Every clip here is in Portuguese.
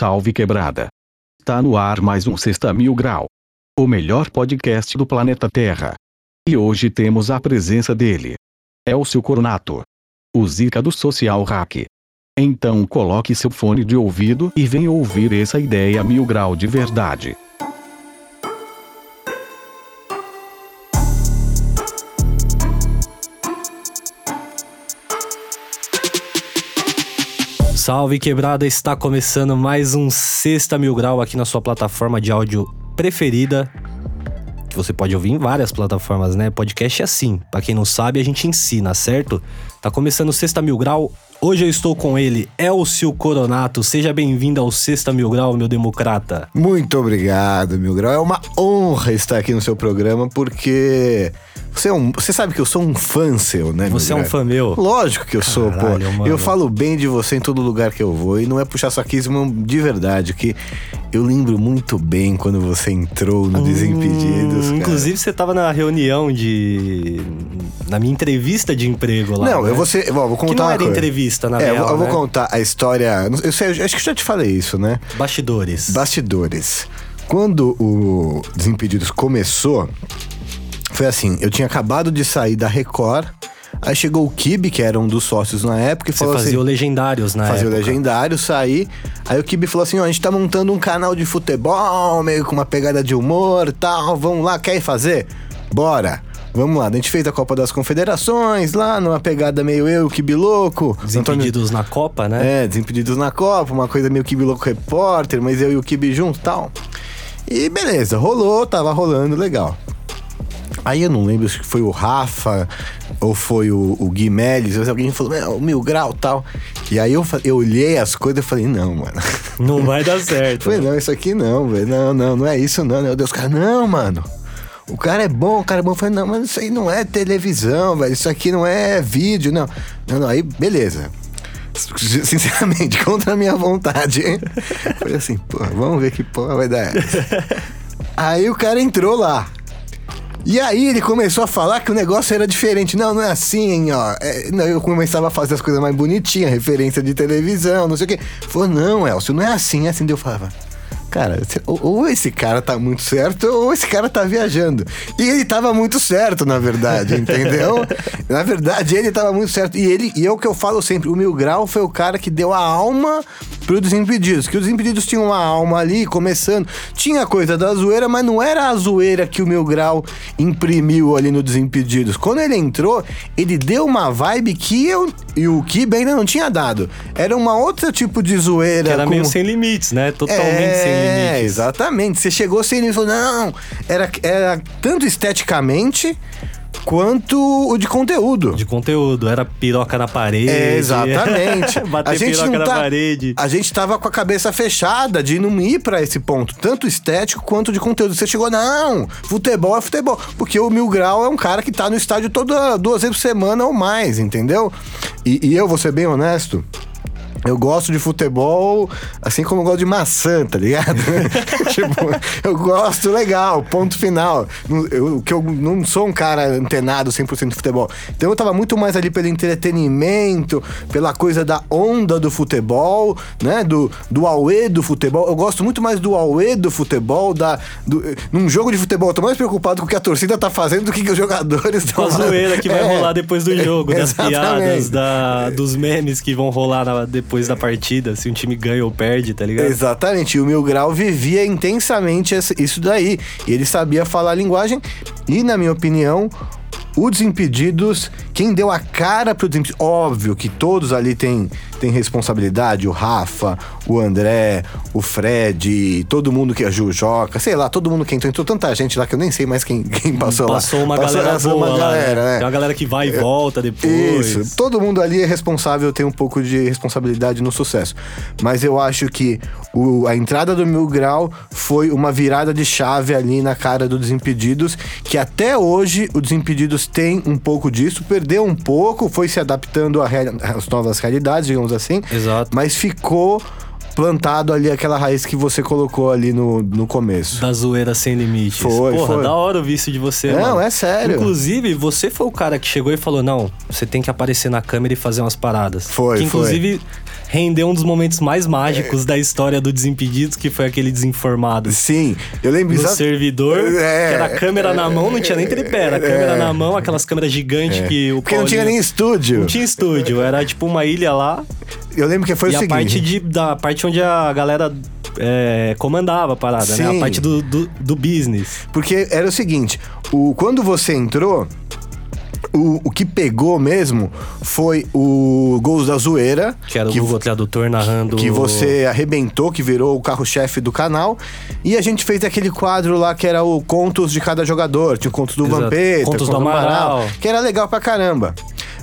Salve quebrada. Tá no ar mais um Sexta Mil Grau. O melhor podcast do planeta Terra. E hoje temos a presença dele. Elcio Coronato. O Zica do Social Hack. Então coloque seu fone de ouvido e venha ouvir essa ideia mil grau de verdade. Salve quebrada, está começando mais um Sexta Mil Grau aqui na sua plataforma de áudio preferida. Que você pode ouvir em várias plataformas, né? Podcast é assim. Pra quem não sabe, a gente ensina, certo? Tá começando o Sexta Mil Grau. Hoje eu estou com ele, Elcio Coronato. Seja bem-vindo ao Sexta Mil Grau, meu democrata. Muito obrigado, Mil Grau. É uma honra estar aqui no seu programa, porque você, é um, você sabe que eu sou um fã seu, né? Você é um fã meu? Lógico que eu sou, pô. Caralho, mano. Eu falo bem de você em todo lugar que eu vou. E não é puxar saquismo de verdade, que eu lembro muito bem quando você entrou no Desimpedidos. Hum, cara. Inclusive, você tava na reunião de. na minha entrevista de emprego lá. Não, né? eu vou, ser, vou, vou contar Que não uma era entrevista, na é, eu real. vou, eu vou né? contar a história. Eu, sei, eu acho que eu já te falei isso, né? Bastidores. Bastidores. Quando o Desimpedidos começou, foi assim: eu tinha acabado de sair da Record, aí chegou o Kibe, que era um dos sócios na época, e Você falou fazia assim. o Legendários na Fazia o época. legendário, saí. Aí o Kibe falou assim: ó, a gente tá montando um canal de futebol, meio com uma pegada de humor e tal. Vamos lá, quer fazer? Bora! Vamos lá, a gente fez a Copa das Confederações lá, numa pegada meio eu, o Kibe louco. Antônio- Desimpedidos na Copa, né? é, Desimpedidos na Copa, uma coisa meio Kibe Louco Repórter, mas eu e o Kibe junto e tal. E beleza, rolou, tava rolando, legal. Aí eu não lembro se foi o Rafa ou foi o, o Gui Melis, mas alguém falou, "É, o Mil Grau e tal. E aí eu, eu olhei as coisas e falei, não, mano. Não vai dar certo. Falei, não, isso aqui não, velho. Não, não, não é isso não. Meu Deus, cara, não, mano. O cara é bom, o cara é bom. Eu falei, não, mas isso aí não é televisão, velho. Isso aqui não é vídeo, não. Não, não, aí, beleza. Sinceramente, contra a minha vontade, hein? Falei assim, pô, vamos ver que porra vai dar essa. Aí o cara entrou lá. E aí ele começou a falar que o negócio era diferente. Não, não é assim, ó. É, não, eu começava a fazer as coisas mais bonitinhas, referência de televisão, não sei o quê. Falou, não, Elcio, não é assim, é assim. Daí eu falava, cara, ou, esse cara tá muito certo, ou esse cara tá viajando. E ele tava muito certo, na verdade, entendeu? na verdade, ele tava muito certo. E ele, e é o que eu falo sempre, o Mil Grau foi o cara que deu a alma pro Desimpedidos. Que os Desimpedidos tinham uma alma ali, começando. Tinha coisa da zoeira, mas não era a zoeira que o Mil Grau imprimiu ali no Desimpedidos. Quando ele entrou, ele deu uma vibe que eu e o Kibe ainda não tinha dado. Era uma outra tipo de zoeira. Que era com- meio sem limites, né? Totalmente sem é, exatamente. Você chegou sem limite e falou, não, era, era tanto esteticamente quanto o de conteúdo. De conteúdo, era piroca na parede. É, exatamente. Bater a gente piroca não na tá, parede. A gente tava com a cabeça fechada de não ir pra esse ponto, tanto estético quanto de conteúdo. Você chegou, não, futebol é futebol. Porque o Mil Grau é um cara que tá no estádio toda duas vezes por semana ou mais, entendeu? E, e eu, vou ser bem honesto. Eu gosto de futebol, assim como eu gosto de maçã, tá ligado? tipo, eu gosto legal, ponto final. Eu, que eu não sou um cara antenado 100% de futebol. Então eu tava muito mais ali pelo entretenimento, pela coisa da onda do futebol, né? Do, do auê do futebol. Eu gosto muito mais do auê do futebol, da, do, num jogo de futebol. Eu tô mais preocupado com o que a torcida tá fazendo do que os jogadores Com estão a zoeira que vai É, rolar depois do jogo, das exatamente. piadas, da, dos memes que vão rolar na- depois da partida, se um time ganha ou perde, tá ligado? Exatamente, e o Mil Grau vivia intensamente isso daí. E ele sabia falar a linguagem, e na minha opinião, o Desimpedidos, quem deu a cara pro Desimpedidos, óbvio que todos ali têm, têm responsabilidade, o Rafa, o André, o Fred, todo mundo que é Jujoca, sei lá, todo mundo que entrou, entrou tanta gente lá que eu nem sei mais quem, quem passou, lá. Passou uma galera passou boa uma né? galera, né? Tem uma galera que vai e volta depois. Isso, todo mundo ali é responsável, tem um pouco de responsabilidade no sucesso. Mas eu acho que o- a entrada do Mil Grau foi uma virada de chave ali na cara do Desimpedidos, que até hoje o Desimpedidos tem um pouco disso, perdeu um pouco, foi se adaptando às novas realidades, digamos assim. Exato. Mas ficou plantado ali aquela raiz que você colocou ali no, no começo. Da zoeira sem limites. Foi, Porra, foi. da hora ouvir isso de você, Não, mano. é sério. Inclusive, você foi o cara que chegou e falou: não, você tem que aparecer na câmera e fazer umas paradas. Foi, que, foi. Rendeu um dos momentos mais mágicos da história do Desimpedidos, que foi aquele desinformado. Sim, eu lembro exato- servidor, É, que era a câmera na mão, não tinha nem tripé, era a câmera na mão, aquelas câmeras gigantes que o Porque não tinha nem Paulinho- estúdio. Não tinha estúdio, era tipo uma ilha lá. Eu lembro que foi e o a seguinte. parte de, da parte onde a galera é, comandava a parada, né? Sim. A parte do, do, do business. Porque era o seguinte, o, quando você entrou, o, o que pegou mesmo foi o Gols da Zoeira. Que era o que, Google Tradutor narrando. que você arrebentou, que virou o carro-chefe do canal. E a gente fez aquele quadro lá que era o contos de cada jogador. Tinha o contos do Exato. Vampeta, Contos do conto Amaral. que era legal pra caramba.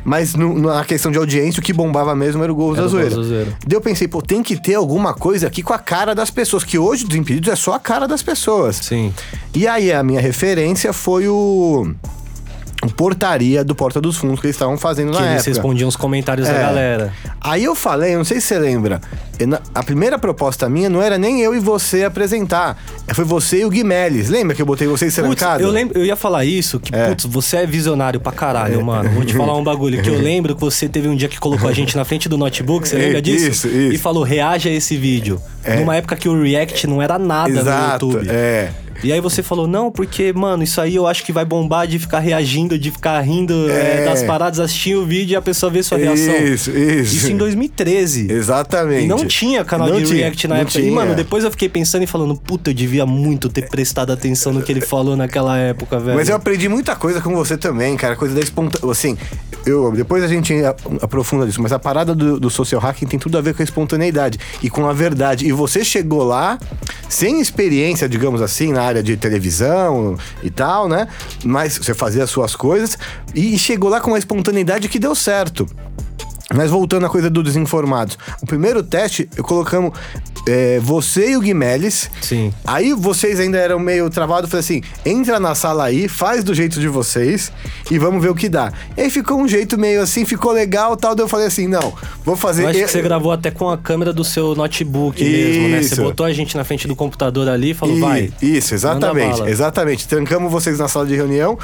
Mas no- na questão de audiência, o que bombava mesmo era o Gols da o Zoeira. da Zoeira. Daí eu pensei, pô, tem que ter alguma coisa aqui com a cara das pessoas. Que hoje, dos Impedidos, é só a cara das pessoas. Sim. E aí a minha referência foi o, o portaria do Porta dos Fundos que eles estavam fazendo Que na eles época. respondiam os comentários da É. galera. Aí eu falei, eu não sei se você lembra, a primeira proposta minha não era nem eu e você apresentar, foi você e o Guimeles. Lembra que eu botei vocês Putz, trancados? eu, lembro, eu ia falar isso, que, É. putz, você é visionário pra caralho, mano. Vou te falar um bagulho, que eu lembro que você teve um dia que colocou a gente na frente do notebook, você lembra disso? Isso, isso. E falou, reaja a esse vídeo. É. Numa época que o React não era nada Exato, no YouTube. é. E aí você falou, não, porque, mano, isso aí eu acho que vai bombar de ficar reagindo, de ficar rindo é, É. das paradas, assistir o vídeo e a pessoa ver sua reação. Isso, isso. Isso em 2013. Exatamente. E não tinha canal Não de tinha, react na época. E, tinha. mano, depois eu fiquei pensando e falando, puta, eu devia muito ter prestado atenção no que ele falou naquela época, velho. Mas eu aprendi muita coisa com você também, cara. Coisa da espontaneidade. Assim, eu, depois a gente aprofunda disso, mas a parada do, do social hacking tem tudo a ver com a espontaneidade e com a verdade. E você chegou lá sem experiência, digamos assim, na área de televisão e tal, né? Mas você fazia as suas coisas e chegou lá com uma espontaneidade que deu certo. Mas voltando à coisa do desinformados. O primeiro teste, eu colocamos é, você e o Guimeles. Sim. Aí vocês ainda eram meio travados, falei assim: entra na sala aí, faz do jeito de vocês e vamos ver o que dá. E aí ficou um jeito meio assim, ficou legal tal. Daí eu falei assim: não, vou fazer. Eu acho eu- que você gravou até com a câmera do seu notebook mesmo, né? Você Isso. botou a gente na frente do computador ali e falou, E- vai. Isso, exatamente. Exatamente. Trancamos vocês na sala de reunião.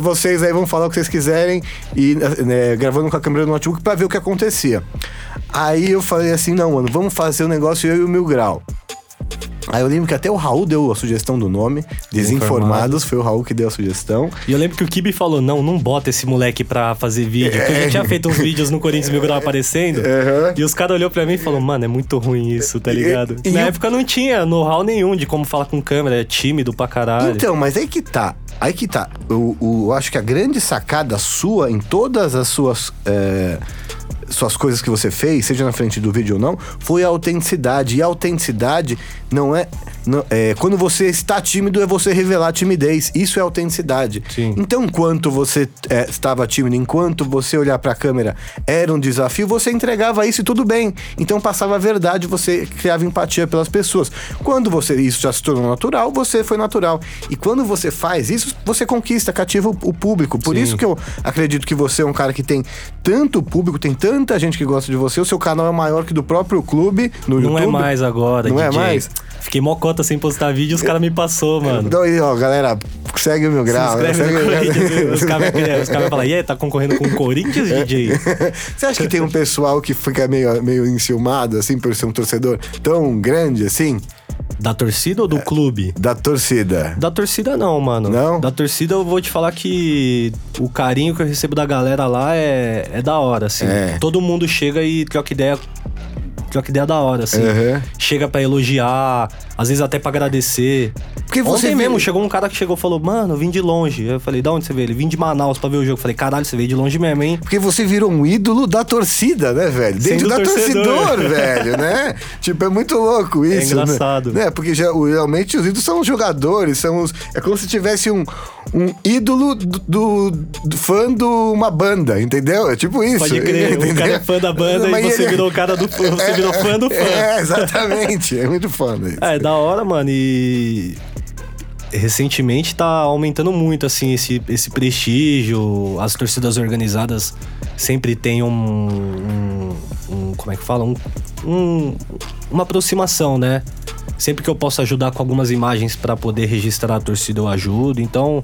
Vocês aí vão falar o que vocês quiserem e né, gravando com a câmera do notebook pra ver o que acontecia. Aí eu falei assim: não, mano, vamos fazer o negócio eu e o Mil Grau. Aí eu lembro que até o Raul deu a sugestão do nome. Desinformados, foi o Raul que deu a sugestão. E eu lembro que o Kibi falou: não, não bota esse moleque pra fazer vídeo. Porque eu já tinha feito uns vídeos no Corinthians Mil Grau aparecendo. Aham. E os caras olhou pra mim e falou: mano, é muito ruim isso, tá ligado? E- e Na eu- época não tinha know-how nenhum de como falar com câmera, é tímido pra caralho. Então, mas aí que tá. Aí que tá. O- eu acho que a grande sacada sua em todas as suas. é, suas coisas que você fez, seja na frente do vídeo ou não, foi a autenticidade. E a autenticidade não é, não- é, Quando você está tímido, é você revelar a timidez. Isso é autenticidade. Sim. Então, enquanto você é, estava tímido, enquanto você olhar pra câmera era um desafio, você entregava isso e tudo bem. Então passava a verdade, você criava empatia pelas pessoas. Quando você isso já se tornou natural, você foi natural. E quando você faz isso, você conquista, cativa o, o público. Por Sim. isso que eu acredito que você é um cara que tem tanto público, tem tanta gente que gosta de você. O seu canal é maior que do próprio clube no Não YouTube. é mais agora, Não é DJ. mais? Fiquei mocota sem postar vídeo os caras me passou, mano. Então, aí, ó, galera, segue o meu Se grau. né? inscreve no Segue- Corinthians. Os caras os falar, e aí, tá concorrendo com o Corinthians, DJ? Você acha que tem um pessoal que fica meio, meio enciumado, assim, por ser um torcedor tão grande assim? Da torcida ou do clube? Da torcida. Da torcida não, mano. Não? Da torcida eu vou te falar que o carinho que eu recebo da galera lá é, é da hora, assim. É. Todo mundo chega e troca ideia. Troca ideia da hora, assim. Uhum. Chega pra elogiar, às vezes até pra agradecer. Porque você Ontem vê- mesmo chegou um cara que chegou e falou, mano, eu vim de longe. Eu falei, da onde você veio? Ele vim de Manaus pra ver o jogo. Eu falei, caralho, você veio de longe mesmo, hein? Porque você virou um ídolo da torcida, né, velho? Dentro Sendo da torcedor. torcedor, velho, né? Tipo, é muito louco isso. né? engraçado. Né? Porque o- realmente os ídolos são os jogadores, são os. É como se tivesse um, um ídolo do, do- fã de uma banda, entendeu? É tipo isso. Pode crer, o entendeu? cara é fã da banda Mas e você ele- virou o cara do fã, você virou fã do fã. É, exatamente. É muito foda isso. É, é da hora, mano. E recentemente tá aumentando muito, assim, esse, esse prestígio. As torcidas organizadas sempre têm um. um- um- como é que fala? Um, um- uma aproximação, né? Sempre que eu posso ajudar com algumas imagens pra poder registrar a torcida, eu ajudo. Então,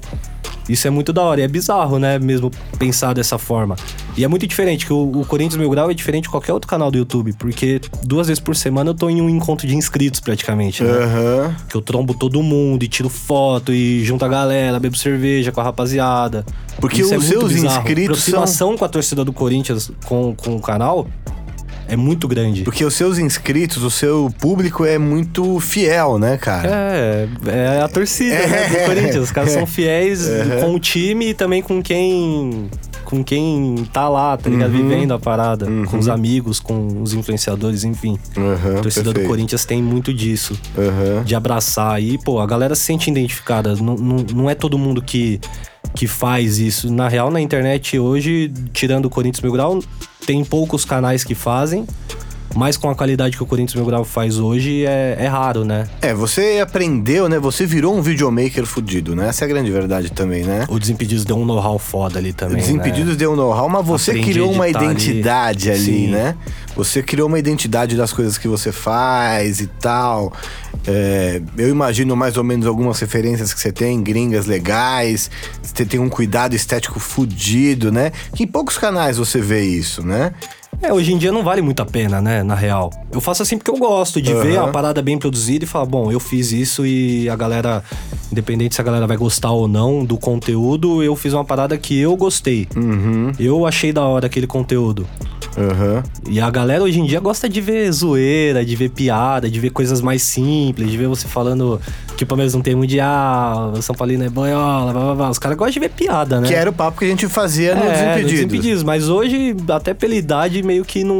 Isso é muito da hora. E é bizarro, né? Mesmo pensar dessa forma. E é muito diferente, que o, o Corinthians Mil Grau é diferente de qualquer outro canal do YouTube. Porque duas vezes por semana eu tô em um encontro de inscritos, praticamente, né? Aham. Que eu trombo todo mundo e tiro foto e junto a galera, bebo cerveja com a rapaziada. Porque Isso é os muito seus bizarro. inscritos aproximação com a torcida do Corinthians com, com o canal é muito grande. Porque os seus inscritos, o seu público é muito fiel, né, cara? É, é a torcida né, do É. Corinthians. Os caras são fiéis Uhum. com o time e também com quem. Com quem tá lá, tá ligado? Uhum. Vivendo a parada. Com os amigos, com os influenciadores, enfim. A torcida do perfeito. Corinthians tem muito disso. De abraçar aí, pô, a galera se sente identificada. Não, não, não é todo mundo que, que faz isso. Na real, na internet hoje, tirando o Corinthians Mil Grau, tem poucos canais que fazem. Mas com a qualidade que o Corinthians Mil Grau faz hoje, é, é raro, né? É, você aprendeu, né? Você virou um videomaker fudido, né? Essa é a grande verdade também, né? O Desimpedidos deu um know-how foda ali também. Desimpedidos né? deu um know-how, mas você Aprendi criou uma ali. identidade ali, Sim. né? Você criou uma identidade das coisas que você faz e tal. É, eu imagino mais ou menos algumas referências que você tem, gringas legais. Você tem um cuidado estético fudido, né? Que em poucos canais você vê isso, né? É, hoje em dia não vale muito a pena, né? Na real. Eu faço assim porque eu gosto de ver Aham. a parada bem produzida e falar, bom, eu fiz isso e a galera, independente se a galera vai gostar ou não do conteúdo, eu fiz uma parada que eu gostei. Uhum, Eu achei da hora aquele conteúdo. aham. E a galera hoje em dia gosta de ver zoeira, de ver piada, de ver coisas mais simples, de ver você falando que o Palmeiras não tem mundial, o São Paulino é banhola, blá, blá, blá. Os caras gostam de ver piada, né? Que era o papo que a gente fazia É, no Desimpedidos. Desimpedidos. Mas hoje, até pela idade, meio que não,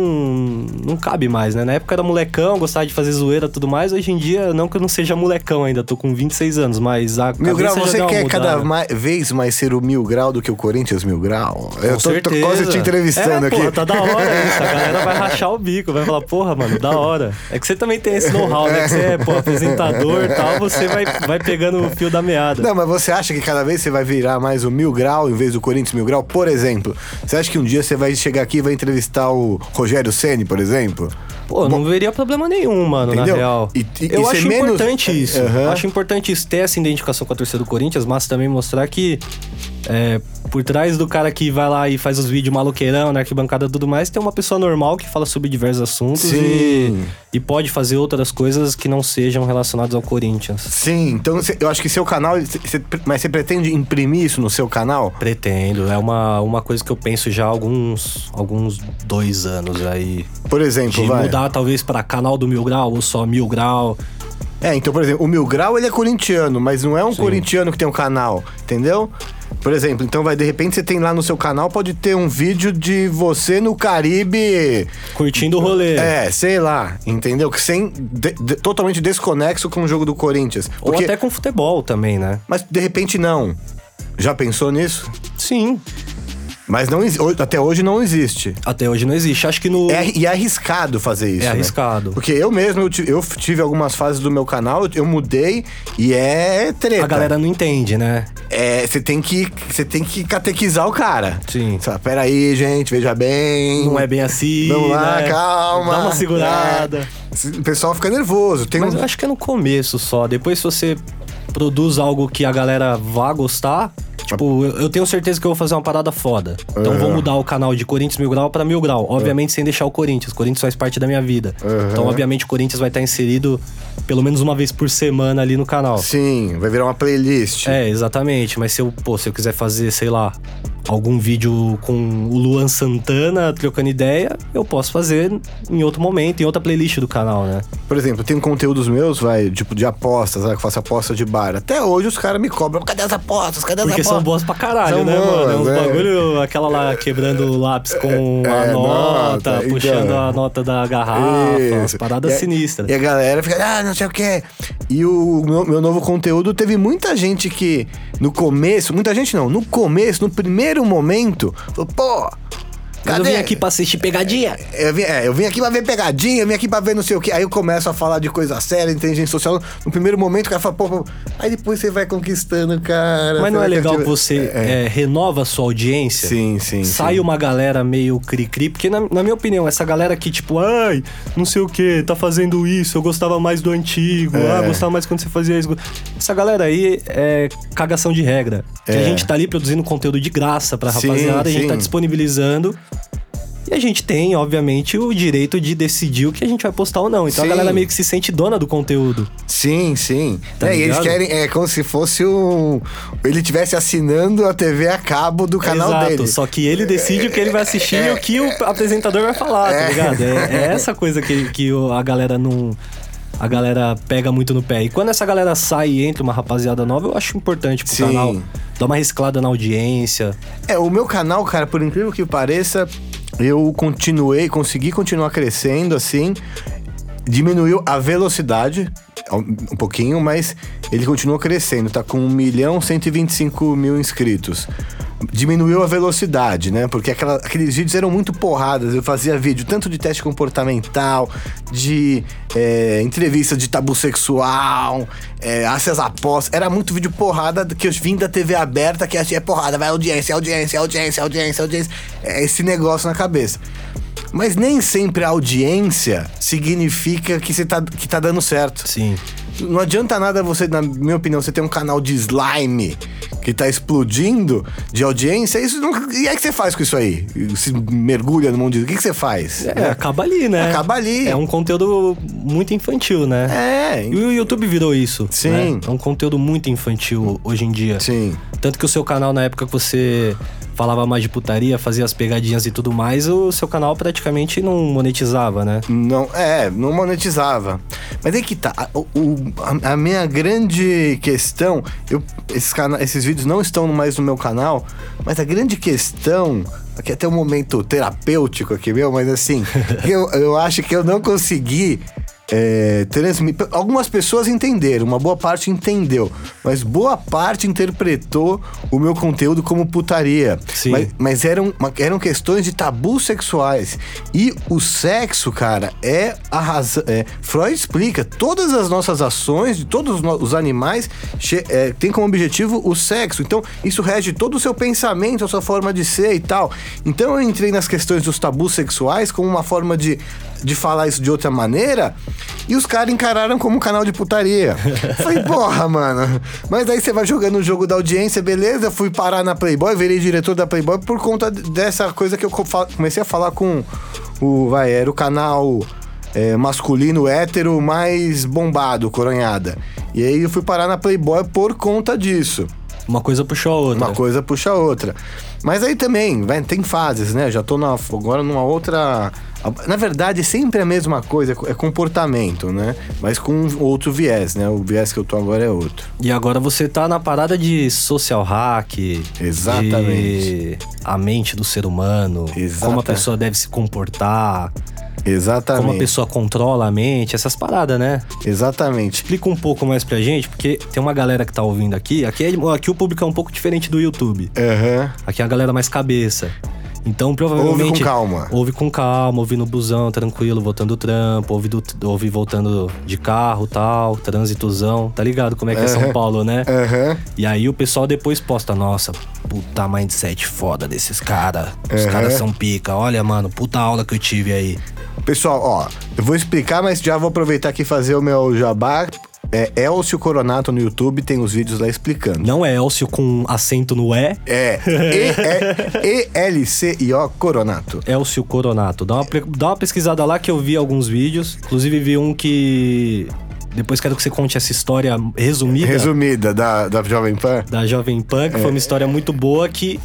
não cabe mais, né? Na época era molecão, gostava de fazer zoeira e tudo mais. Hoje em dia, não que eu não seja molecão ainda, tô com 26 anos, mas a Mil Grau, você quer cada mudada. mai- vez mais ser o Mil Grau do que o Corinthians Mil Grau? eu tô, tô quase te entrevistando é, aqui. Porra, tá da hora isso. A galera vai rachar o bico, vai falar, porra, mano, da hora. É que você também tem esse know-how, né? Que você é, pô, apresentador e tal, você vai, vai pegando o fio da meada. Não, mas você acha que cada vez você vai virar mais o Mil Grau em vez do Corinthians Mil Grau? Por exemplo, você acha que um dia você vai chegar aqui e vai entrevistar o Rogério Ceni, por exemplo? Pô, não veria problema nenhum, mano, Entendeu? na real. E- e- eu e acho menos- importante isso. Aham. Acho importante isso, ter essa identificação com a torcida do Corinthians, mas também mostrar que é, por trás do cara que vai lá e faz os vídeos maloqueirão, na arquibancada e tudo mais, tem uma pessoa normal que fala sobre diversos assuntos Sim. e, e pode fazer outras coisas que não sejam relacionadas ao Corinthians. Sim, então eu acho que seu canal. cê- mas você pretende imprimir isso no seu canal? Pretendo, é uma, uma coisa que eu penso já há alguns, alguns dois anos aí. Por exemplo, De vai. mudar talvez para canal do Mil Grau ou só Mil Grau. É, então, por exemplo, o Mil Grau ele é corintiano, mas não é um corintiano que tem um canal, entendeu? Por exemplo, então vai, de repente você tem lá no seu canal, pode ter um vídeo de você no Caribe. Curtindo o rolê. É, sei lá, entendeu? Que sem. de- de- totalmente desconexo com o jogo do Corinthians. Ou Porque, até com futebol também, né? Mas de repente não. Já pensou nisso? Sim. Mas não, até hoje não existe. Até hoje não existe. Acho que no. É, e é arriscado fazer isso. É né? arriscado. Porque eu mesmo, eu, ti- eu tive algumas fases do meu canal, eu- mudei e é treta. A galera não entende, né? É, você tem que você tem que catequizar o cara. Sim. Fala, Peraí, gente, veja bem. Não é bem assim. Vamos lá, né? calma. Dá uma segurada. É. O pessoal fica nervoso. Tem Mas um... eu acho que é no começo só. Depois, se você produz algo que a galera vá gostar. Tipo, eu tenho certeza que eu vou fazer uma parada foda. Então Aham. vou mudar o canal de Corinthians Mil Grau pra Mil Grau. Obviamente sem deixar o Corinthians. O Corinthians faz parte da minha vida. Aham. Então, obviamente, o Corinthians vai estar inserido pelo menos uma vez por semana ali no canal. Sim, vai virar uma playlist. É, exatamente. Mas se eu, pô, se eu quiser fazer, sei lá, algum vídeo com o Luan Santana trocando ideia, eu posso fazer em outro momento, em outra playlist do canal, né? Por exemplo, tem conteúdos meus, vai, tipo, de apostas, né, que eu faço aposta de bar. Até hoje os caras me cobram, cadê as apostas? Cadê as Porque apostas? São boas pra caralho, São né, mano? É uns boas, é. bagulho, aquela lá quebrando o lápis com a É, nota, nota, puxando então. a nota da garrafa, umas paradas E a- sinistras. E a galera fica, ah, não sei o quê. E o meu novo conteúdo teve muita gente que, no começo, muita gente não, no começo, no primeiro momento, falou, pô, Mas eu vim aqui pra assistir pegadinha. Eu vim, é, eu vim aqui pra ver pegadinha, eu vim aqui pra ver não sei o que. Aí eu começo a falar de coisa séria, inteligência social. No primeiro momento o cara fala, pô, pô. Aí depois você vai conquistando, cara. Mas não é legal que você É, é, renova a sua audiência? Sim, sim. Sai sim. uma galera meio cri-cri, porque na, na minha opinião, essa galera que, tipo, ai, não sei o que, tá fazendo isso, eu gostava mais do antigo, É. ah, gostava mais quando você fazia isso. Essa galera aí é cagação de regra. Que a É. gente tá ali produzindo conteúdo de graça pra Sim, rapaziada, a gente sim. tá disponibilizando. E a gente tem, obviamente, o direito de decidir o que a gente vai postar ou não. Então Sim. a galera meio que se sente dona do conteúdo. Sim, sim. Tá é, e eles querem. É como se fosse um. Ele tivesse assinando a TV a cabo do canal Exato, dele. só que ele decide o que ele vai assistir e o que o apresentador vai falar, tá É. ligado? É, é essa coisa que, que a galera não. A galera pega muito no pé. E quando essa galera sai e entra uma rapaziada nova, eu acho importante pro Sim. canal dar uma reciclada na audiência. É, o meu canal, cara, por incrível que pareça, eu continuei, consegui continuar crescendo assim. Diminuiu a velocidade um pouquinho, mas ele continua crescendo, tá com 1 milhão 125 mil inscritos. Diminuiu a velocidade, né? Porque aquela- aqueles vídeos eram muito porradas. Eu fazia vídeo tanto de teste comportamental, de é, entrevista de tabu sexual, é, às apostas. Era muito vídeo porrada que eu vim da TV aberta, que é porrada, vai audiência, audiência, audiência, audiência, audiência. É esse negócio na cabeça. Mas nem sempre a audiência significa que, você tá, que tá dando certo. Sim. Não adianta nada você, na minha opinião, você ter um canal de slime que tá explodindo de audiência. Isso não, e aí que você faz com isso aí? Se mergulha no mundo disso. O que, que você faz? É, acaba ali, né? Acaba ali. É um conteúdo muito infantil, né? É, E o YouTube virou isso. Sim. né? É um conteúdo muito infantil hoje em dia. sim. Tanto que o seu canal, na época que você falava mais de putaria, fazia as pegadinhas e tudo mais, o seu canal praticamente não monetizava, né? Não, é, não monetizava. Mas aí que tá. a- o- a, a minha grande questão. Eu, esses, cana esses vídeos não estão mais no meu canal, mas a grande questão. Aqui até um momento terapêutico aqui, meu, mas assim, eu, eu acho que eu não consegui. É. Algumas pessoas entenderam, uma boa parte entendeu, mas boa parte interpretou o meu conteúdo como putaria. Sim. Mas, mas eram, eram questões de tabus sexuais. E o sexo, cara, é a razão. É, Freud explica: todas as nossas ações, de todos os animais, é, tem como objetivo o sexo. Então, isso rege todo o seu pensamento, a sua forma de ser e tal. Então, eu entrei nas questões dos tabus sexuais como uma forma de, de falar isso de outra maneira. E os caras encararam como um canal de putaria. Falei, porra, mano. Mas aí você vai jogando o jogo da audiência, beleza? Fui parar na Playboy, virei diretor da Playboy por conta dessa coisa que eu comecei a falar com o. Vai, era o canal é, masculino hétero mais bombado, coronhada. E aí eu fui parar na Playboy por conta disso. Uma coisa puxou a outra. Uma coisa puxa a outra. Mas aí também, vai, tem fases, né? Já tô na- agora numa outra. Na verdade, é sempre a mesma coisa, é comportamento, né? Mas com outro viés, né? O viés que eu tô agora é outro. E agora você tá na parada de social hack. Exatamente. De a mente do ser humano. Exata- Como a pessoa deve se comportar. Exatamente. Como a pessoa controla a mente. Essas paradas, né? Exatamente. Explica um pouco mais pra gente, porque tem uma galera que tá ouvindo aqui. Aqui, é- aqui o público é um pouco diferente do YouTube. Aham. Aqui é a galera mais cabeça. Então, provavelmente. Ouve com calma. Ouve com calma, ouve no busão, tranquilo, voltando do trampo, ouve, do, ouve voltando de carro tal, trânsitozão. Tá ligado como é que é São. Paulo, né? Aham. E aí o pessoal depois posta, nossa, puta mindset foda desses caras. Os Aham. caras são pica. Olha, mano, puta aula que eu tive aí. Pessoal, ó, eu vou explicar, mas já vou aproveitar aqui e fazer o meu jabá. É Elcio Coronato no YouTube, tem os vídeos lá explicando. Não é Elcio com acento no E, É E-L-C-I-O Coronato. Elcio Coronato. Dá uma, dá uma pesquisada lá que eu vi alguns vídeos. Inclusive vi um que. Depois quero que você conte essa história resumida Resumida da, da Jovem Pan. da Jovem Pan, que foi uma história muito boa que.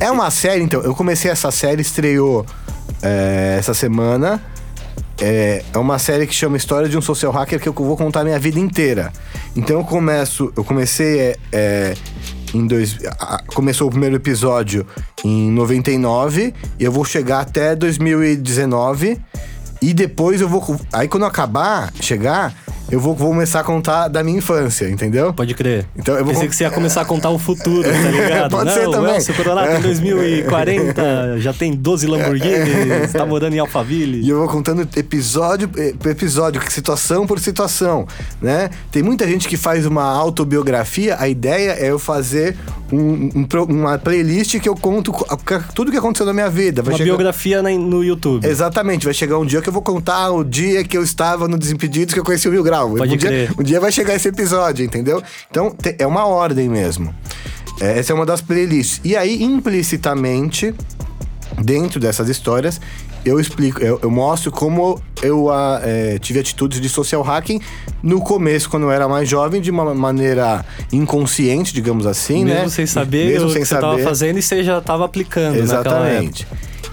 É uma série, então. Eu comecei essa série, estreou é, essa semana. É, é uma série que chama História de um Social Hacker que eu vou contar a minha vida inteira. Então eu começo. Eu comecei. É, é, em dois, a- começou o primeiro episódio em 99 e eu vou chegar até 2019. E depois eu vou. Aí quando eu acabar, chegar, eu vou, vou começar a contar da minha infância, entendeu? Pode crer. Então eu vou Pensei con- que você ia começar a contar o futuro, tá ligado? Pode Não, ser também. seu É. em 2040 já tem 12 Lamborghinis, tá morando em E Alphaville. eu vou contando episódio eh, por episódio, situação por situação, né? Tem muita gente que faz uma autobiografia, a ideia é eu fazer um- um uma playlist que eu conto tudo que aconteceu na minha vida. Vai Uma chegar- biografia no YouTube. Exatamente, vai chegar um dia que eu vou contar o dia que eu estava no Desimpedidos que eu conheci o Mil Grau. Pode um, dia, crer. um dia vai chegar esse episódio, entendeu? Então é uma ordem mesmo. É, Essa é uma das playlists. E aí, implicitamente, dentro dessas histórias, eu explico, eu, eu mostro como eu ah, eh, tive atitudes de social hacking no começo, quando eu era mais jovem, de uma maneira inconsciente, digamos assim, né? Mesmo sem saber Mesmo o sem que você tava saber. fazendo e você já tava aplicando naquela época.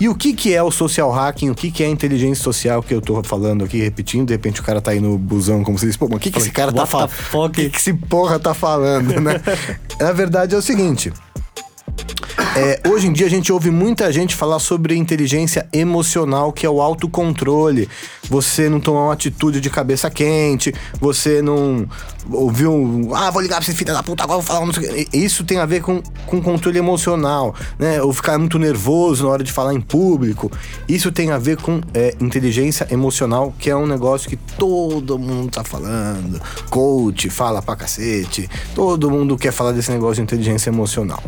E o que, que é o social hacking? O que, que é a inteligência social que eu tô falando aqui, repetindo? De repente o cara tá aí no busão, como se diz, pô, mas o que, que esse cara tá falando? O que, que esse porra tá falando, né? Na verdade é o seguinte. É, hoje em dia a gente ouve muita gente falar sobre inteligência emocional, que é o autocontrole. Você não tomar uma atitude de cabeça quente, você não ouviu um, ah, vou ligar pra esse filho da puta, agora vou falar um não sei o quê." Isso tem a ver com, com controle emocional, né? Ou ficar muito nervoso na hora de falar em público. Isso tem a ver com é, inteligência emocional, que é um negócio que todo mundo tá falando. Coach fala pra cacete, todo mundo quer falar desse negócio de inteligência emocional.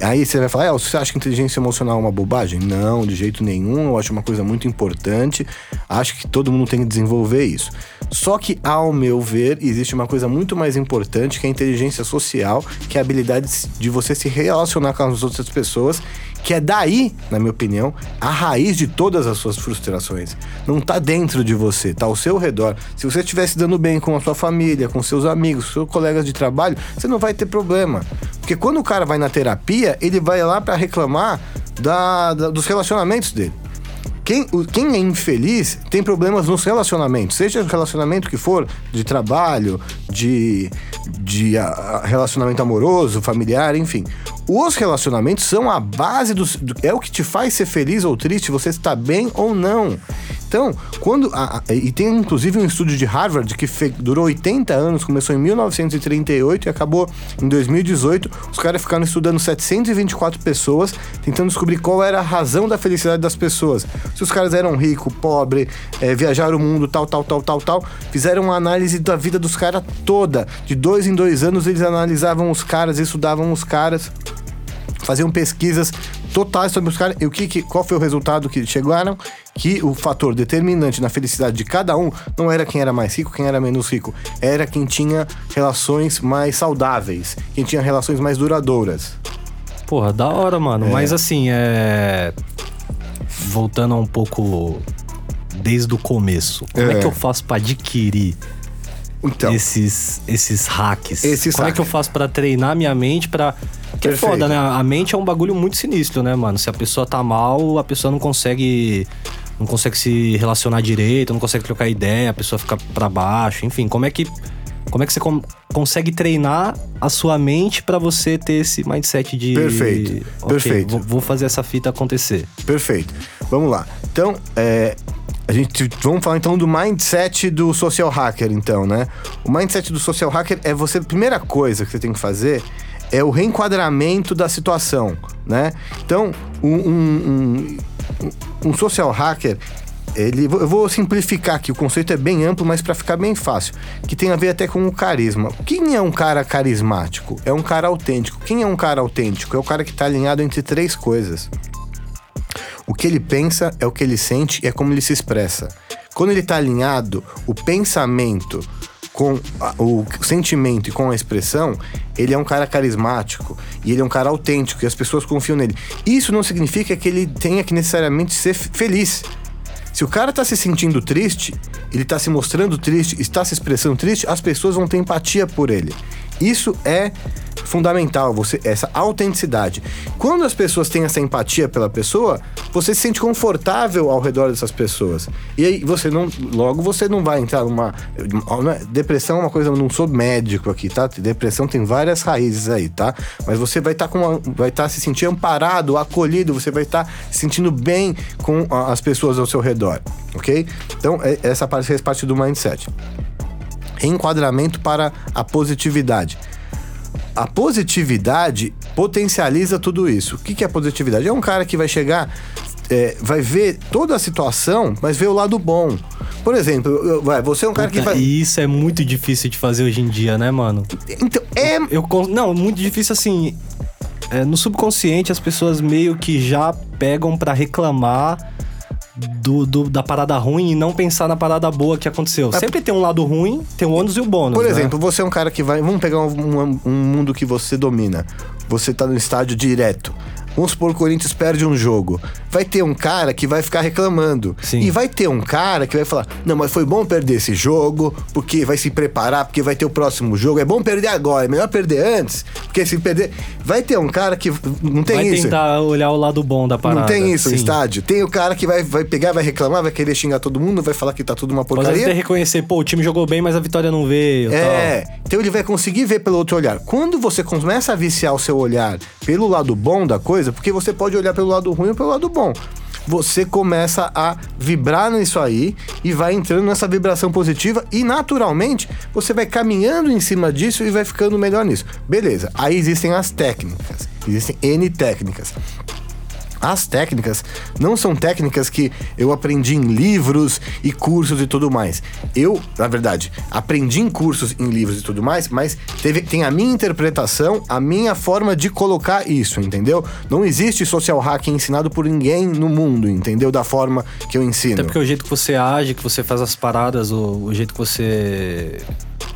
Aí você vai falar, "É, você acha que inteligência emocional é uma bobagem? Não, de jeito nenhum. Eu acho uma coisa muito importante. Acho que todo mundo tem que desenvolver isso. Só que, ao meu ver, existe uma coisa muito mais importante que é a inteligência social, que é a habilidade de você se relacionar com as outras pessoas, que é daí, na minha opinião, a raiz de todas as suas frustrações. Não tá dentro de você, tá ao seu redor. Se você estivesse dando bem com a sua família, com seus amigos, seus colegas de trabalho, você não vai ter problema. Porque quando o cara vai na terapia, ele vai lá pra reclamar da- da- dos relacionamentos dele. Quem, quem é infeliz tem problemas nos relacionamentos, seja o relacionamento que for, de trabalho, de, de a- a- relacionamento amoroso, familiar, enfim. Os relacionamentos são a base dos. do- é o que te faz ser feliz ou triste, você está bem ou não. Então, quando. a- a- e tem inclusive um estudo de Harvard que fe- durou 80 anos, começou em 1938 e acabou em 2018. Os caras ficaram estudando 724 pessoas, tentando descobrir qual era a razão da felicidade das pessoas. Se os caras eram ricos, pobres, viajaram o mundo, tal, tal, tal, tal, tal. Fizeram uma análise da vida dos caras toda. De dois em dois anos, eles analisavam os caras, estudavam os caras faziam pesquisas totais sobre os caras. E o que, que- qual foi o resultado que chegaram? Que o fator determinante na felicidade de cada um não era quem era mais rico, quem era menos rico, era quem tinha relações mais saudáveis, quem tinha relações mais duradouras. Porra, da hora, mano. Mas assim, é. Voltando um pouco desde o começo. Como é, É. que eu faço pra adquirir Então, esses, esses hacks? Esses Como é hacks. que eu faço pra treinar minha mente pra. Que é foda, né? A mente é um bagulho muito sinistro, né, mano? Se a pessoa tá mal, a pessoa não consegue. Não consegue se relacionar direito, não consegue trocar ideia, a pessoa fica pra baixo, enfim, como é que. Como é que você com- consegue treinar a sua mente pra você ter esse mindset de. Perfeito, "Ok, perfeito. Vou, vou fazer essa fita acontecer. Perfeito. Vamos lá. Então, é, a gente vamos falar então do mindset do social hacker, então, né? O mindset do social hacker é você. A primeira coisa que você tem que fazer é o reenquadramento da situação, né? Então, um, um, um, um social hacker. Ele, eu vou simplificar aqui, o conceito é bem amplo, mas para ficar bem fácil, que tem a ver até com o carisma. Quem é um cara carismático? É um cara autêntico. Quem é um cara autêntico? É o cara que está alinhado entre três coisas. O que ele pensa é o que ele sente e é como ele se expressa. Quando ele está alinhado, o pensamento com o sentimento e com a expressão, ele é um cara carismático e ele é um cara autêntico e as pessoas confiam nele. Isso não significa que ele tenha que necessariamente ser feliz. Se o cara tá se sentindo triste, ele tá se mostrando triste, está se expressando triste, as pessoas vão ter empatia por ele. Isso é fundamental, você essa autenticidade. Quando as pessoas têm essa empatia pela pessoa, você se sente confortável ao redor dessas pessoas. E aí você não, logo você não vai entrar numa é- depressão é uma coisa, eu não sou médico aqui, tá? Depressão tem várias raízes aí, tá? Mas você vai estar com uma, vai estar se sentindo amparado, acolhido, você vai estar se sentindo bem com as pessoas ao seu redor, OK? Então, é- essa parte faz parte do mindset. Enquadramento para a positividade. A positividade potencializa tudo isso. O que que é positividade? É um cara que vai chegar, é, vai ver toda a situação, mas ver o lado bom. Por exemplo, vai, você é um cara que Puta, vai. E isso é muito difícil de fazer hoje em dia, né, mano? Então, é. Eu, não, muito difícil assim. é, no subconsciente, as pessoas meio que já pegam pra reclamar do, do- da parada ruim e não pensar na parada boa que aconteceu. Sempre tem um lado ruim, tem o ônus e o bônus. Por né? exemplo, você é um cara que vai. Vamos pegar um, um- um mundo que você domina. Você tá no estádio direto. Vamos supor que o Corinthians perde um jogo. Vai ter um cara que vai ficar reclamando. Sim. E vai ter um cara que vai falar: Não, mas foi bom perder esse jogo, porque vai se preparar, porque vai ter o próximo jogo. É bom perder agora, é melhor perder antes, porque se perder. Vai ter um cara que. Não tem vai isso. tentar olhar o lado bom da parada. Não tem isso no sim. estádio. Tem o cara que vai, vai pegar, vai reclamar, vai querer xingar todo mundo, vai falar que tá tudo uma porcaria. tem que reconhecer, pô, o time jogou bem, mas a vitória não veio. É, então ele vai conseguir ver pelo outro olhar. Quando você começa a viciar o seu olhar pelo lado bom da coisa, porque você pode olhar pelo lado ruim ou pelo lado bom. Você começa a vibrar nisso aí e vai entrando nessa vibração positiva e naturalmente você vai caminhando em cima disso e vai ficando melhor nisso. Beleza, aí existem as técnicas. Existem N técnicas. As técnicas não são técnicas que eu aprendi em livros e cursos e tudo mais. Eu, na verdade, aprendi em cursos, em livros e tudo mais, mas teve, tem a minha interpretação, a minha forma de colocar isso, entendeu? Não existe social hacking ensinado por ninguém no mundo, entendeu? Da forma que eu ensino. Até porque o jeito que você age, que você faz as paradas, o, o jeito que você.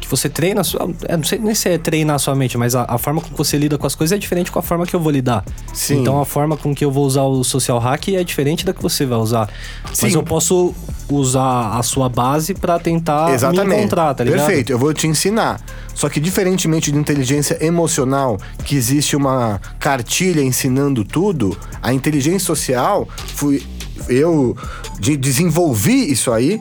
Que você treina a sua. é, não sei nem se é treinar a sua mente, mas a, a forma com que você lida com as coisas é diferente com a forma que eu vou lidar. Sim. Então a forma com que eu vou usar o social hack é diferente da que você vai usar. Mas Sim. eu posso usar a sua base pra tentar me encontrar, tá ligado? Perfeito, eu vou te ensinar. Só que diferentemente de inteligência emocional, que existe uma cartilha ensinando tudo, a inteligência social fui eu de- desenvolvi isso aí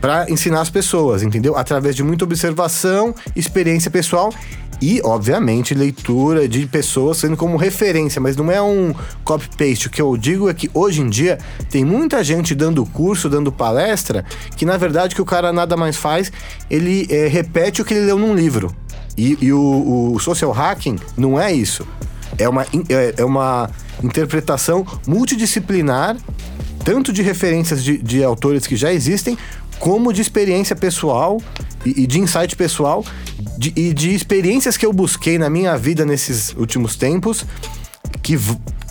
para ensinar as pessoas, entendeu? Através de muita observação, experiência pessoal e, obviamente, leitura de pessoas sendo como referência, mas não é um copy-paste. O que eu digo é que hoje em dia tem muita gente dando curso, dando palestra, que na verdade que o cara nada mais faz, ele eh, repete o que ele leu num livro. E, e o, o social hacking não é isso. É uma, é, é uma interpretação multidisciplinar, tanto de referências de, de autores que já existem, como de experiência pessoal e, e de insight pessoal de- e de experiências que eu busquei na minha vida nesses últimos tempos, que,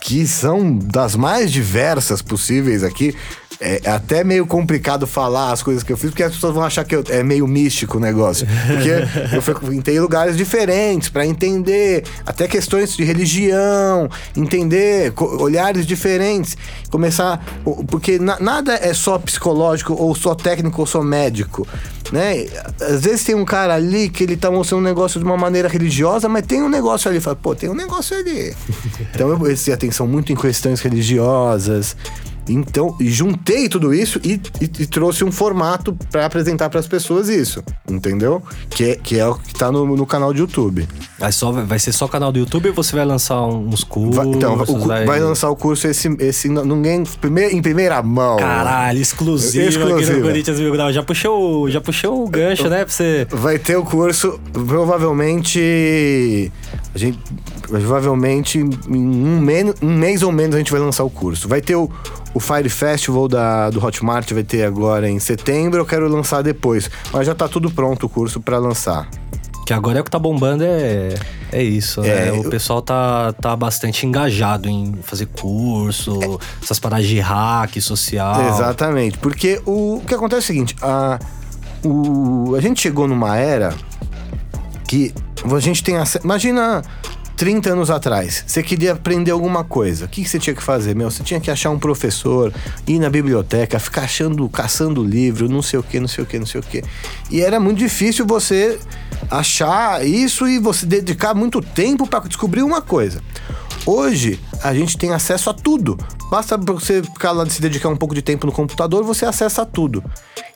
que são das mais diversas possíveis aqui. É até meio complicado falar as coisas que eu fiz, porque as pessoas vão achar que eu- é meio místico o negócio. Porque eu frequentei lugares diferentes para entender até questões de religião, entender olhares diferentes, começar. Porque na- nada é só psicológico, ou só técnico, ou só médico. Né? Às vezes tem um cara ali que ele tá mostrando um negócio de uma maneira religiosa, mas tem um negócio ali. Fala, pô, tem um negócio ali. então eu prestei atenção muito em questões religiosas. Então, juntei tudo isso e, e- e trouxe um formato para apresentar para as pessoas isso, entendeu? Que é, que é o que tá no, no canal de YouTube. Vai, só, vai ser só canal do YouTube ou você vai lançar uns cursos? Vai, então, o vai... vai lançar o curso esse, esse ninguém primeir, em primeira mão. Caralho, exclusivo, aqui Exclusivo. no Corinthians Mil Grau. Já puxou, já puxou o gancho, né? Pra você. Vai ter o curso, provavelmente. A gente. Provavelmente em um, um mês ou menos a gente vai lançar o curso. Vai ter o, o Fire Festival da, do Hotmart, vai ter agora em setembro. Eu quero lançar depois. Mas já tá tudo pronto o curso para lançar. Que agora é o que tá bombando, é, é isso, né? É, O eu- pessoal tá, tá bastante engajado em fazer curso, essas paradas de hack social. Exatamente. Porque o, o que acontece é o seguinte: a, o, a gente chegou numa era que a gente tem acesso. Imagina 30 anos atrás, você queria aprender alguma coisa. O que, você tinha que fazer, meu? Você tinha que achar um professor, ir na biblioteca, ficar achando, caçando livro, não sei o que, não sei o que, não sei o que. E era muito difícil você achar isso e você dedicar muito tempo para descobrir uma coisa. Hoje, a gente tem acesso a tudo. Basta você ficar lá se dedicar um pouco de tempo no computador, você acessa a tudo.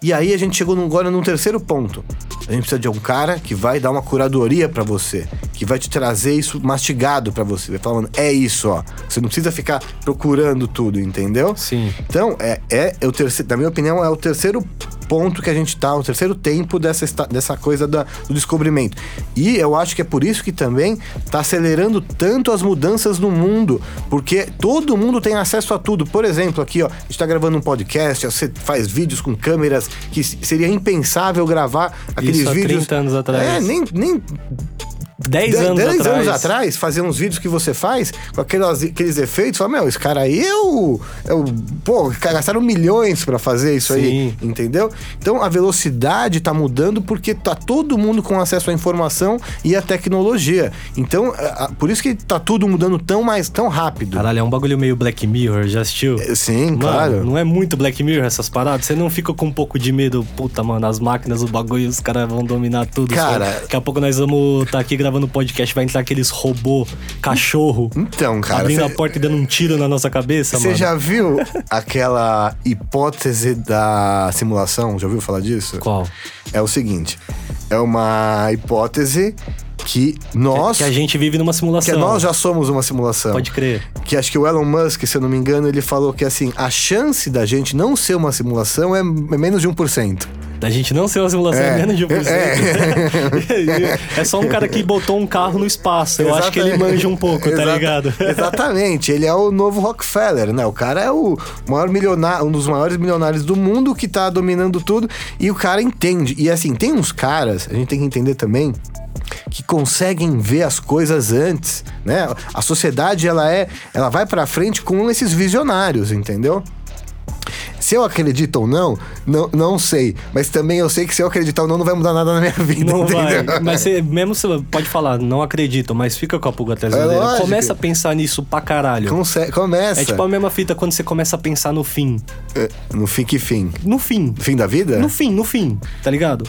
E aí a gente chegou num- agora num terceiro ponto. A gente precisa de um cara que vai dar uma curadoria pra você, que vai te trazer isso mastigado pra você, vai falando, é isso, ó. Você não precisa ficar procurando tudo, entendeu? Sim. Então, é, é, é o terceiro, na minha opinião, é o terceiro ponto que a gente tá, o terceiro tempo dessa, dessa coisa da- do descobrimento. E eu acho que é por isso que também tá acelerando tanto as mudanças no mundo, porque todo mundo tem acesso a tudo. Por exemplo, aqui, ó, a gente tá gravando um podcast, você faz vídeos com câmeras que seria impensável gravar aqueles Isso há vídeos. 30 anos atrás. É, nem, nem 10 10 anos atrás. anos atrás, fazer uns vídeos que você faz com aquelas, aqueles efeitos, fala, meu, esse cara aí. É o pô, gastaram milhões pra fazer isso aí, Sim. entendeu? Então a velocidade tá mudando porque tá todo mundo com acesso à informação e à tecnologia. Então, a- a- por isso que tá tudo mudando tão mais tão rápido. Caralho, é um bagulho meio Black Mirror, já assistiu? É, Sim, Mano, claro. não é muito Black Mirror essas paradas? Você não fica com um pouco de medo? Puta, mano, as máquinas, o bagulho, os caras vão dominar tudo. Cara- só. Daqui a pouco nós vamos estar aqui gravando podcast, vai entrar aqueles robô, cachorro, Então, cara, abrindo cê- a porta e dando um tiro na nossa cabeça, Você já viu aquela hipótese da simulação? Já ouviu falar disso? Qual? É o seguinte: é uma hipótese que nós. Que a gente vive numa que simulação. nós já somos uma simulação. Pode crer. Que acho que o Elon Musk, se eu não me engano, ele falou que assim, a chance da gente não ser uma simulação é, é menos de 1%. Da gente não ser uma simulação É. é menos de 1%. É. só um cara que botou um carro no espaço. Eu acho que ele Exatamente. manja um pouco, tá Exata- ligado? Exatamente. Ele é o novo Rockefeller, né? O cara é o maior milionário, um dos maiores milionários do mundo que tá dominando tudo e o cara entende. E assim, tem uns caras, a gente tem que entender também que conseguem ver as coisas antes, né? A sociedade ela é, ela vai pra frente com esses visionários, entendeu? Se eu acredito ou não, não, não sei. Mas também eu sei que se eu acreditar ou não, não vai mudar nada na minha vida, Não entendeu? vai. Mas você, mesmo você pode falar, não acredito, mas fica com a pulga atrás da É orelha. lógico. Começa a pensar nisso pra caralho. Conse- começa. É tipo a mesma fita quando você começa a pensar no fim. É, No fim que fim? No fim. Fim da vida? No fim, no fim, tá ligado?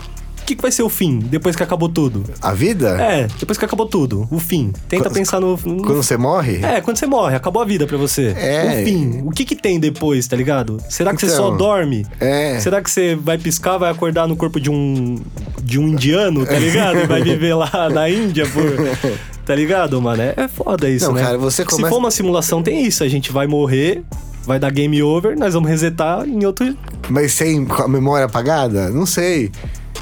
O que, que vai ser o fim depois que acabou tudo? A vida? É, depois que acabou tudo. O fim. Tenta Quando- pensar no. no- Quando você morre? É, quando você morre, acabou a vida pra você. É. O fim. O que que tem depois, tá ligado? Será que você Então, só dorme? é. Será que você vai piscar, vai acordar no corpo de um de um indiano, tá ligado? E vai viver lá na Índia por Tá ligado, mano? É, é foda isso, Não, né? cara, você Se começa- for uma simulação, tem isso. A gente vai morrer, vai dar game over, nós vamos resetar em outro. Mas sem a memória apagada? Não sei.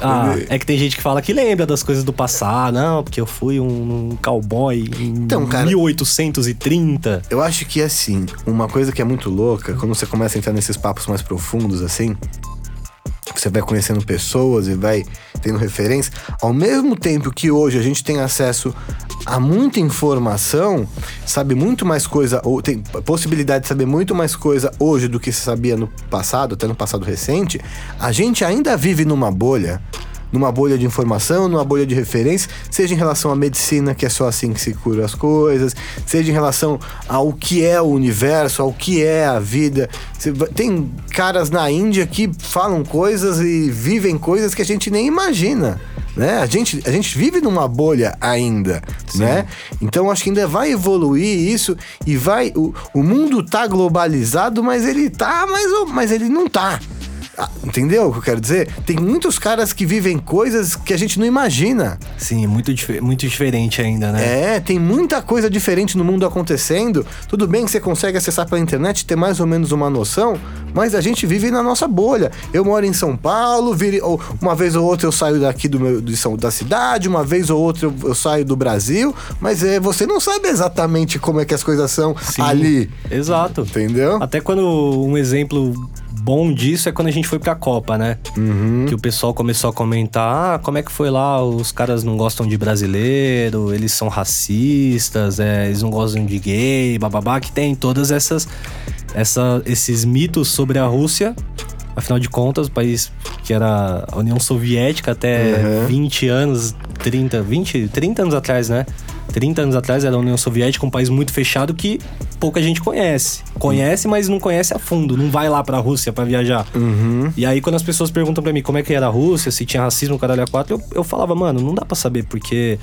Ah, é que tem gente que fala que lembra das coisas do passado. Não, porque eu fui um, cowboy em Então, cara- 1830. Eu acho que assim, uma coisa que é muito louca, quando você começa a entrar nesses papos mais profundos assim, você vai conhecendo pessoas e vai tendo referência, ao mesmo tempo que hoje a gente tem acesso a muita informação, sabe muito mais coisa, ou tem possibilidade de saber muito mais coisa hoje do que se sabia no passado, até no passado recente, a gente ainda vive numa bolha numa bolha de informação, numa bolha de referência, seja em relação à medicina, que é só assim que se cura as coisas, seja em relação ao que é o universo, ao que é a vida. Tem caras na Índia que falam coisas e vivem coisas que a gente nem imagina. Né? A, gente, a gente vive numa bolha ainda, né? Então acho que ainda vai evoluir isso e vai. O, o mundo tá globalizado, mas ele tá, mas, mas ele não tá. Ah, Entendeu o que eu quero dizer? Tem muitos caras que vivem coisas que a gente não imagina. Sim, muito, dif- muito diferente ainda, né? É, tem muita coisa diferente no mundo acontecendo. Tudo bem que você consegue acessar pela internet, ter mais ou menos uma noção, mas a gente vive na nossa bolha. Eu moro em São Paulo, vire, ou uma vez ou outra eu saio daqui do meu, de São, da cidade, uma vez ou outra eu, eu saio do Brasil, mas é, você não sabe exatamente como é que as coisas são Sim, ali. Exato. Entendeu? Até quando um exemplo bom disso é quando a gente foi pra Copa, né? Uhum. Que o pessoal começou a comentar, ah, como é que foi lá, os caras não gostam de brasileiro, eles são racistas, é, eles não gostam de gay, bababá, que tem todas essas, essa, esses mitos sobre a Rússia. Afinal de contas, o país que era a União Soviética até Uhum. 20 anos, 30, 20, 30 anos atrás, né? 30 anos atrás era a União Soviética, um país muito fechado que pouca gente conhece. Conhece, mas não conhece a fundo, não vai lá pra Rússia pra viajar. Uhum. E aí, quando as pessoas perguntam pra mim como é que era a Rússia, se tinha racismo, caralho, a quatro, eu, eu falava, mano, não dá pra saber, porque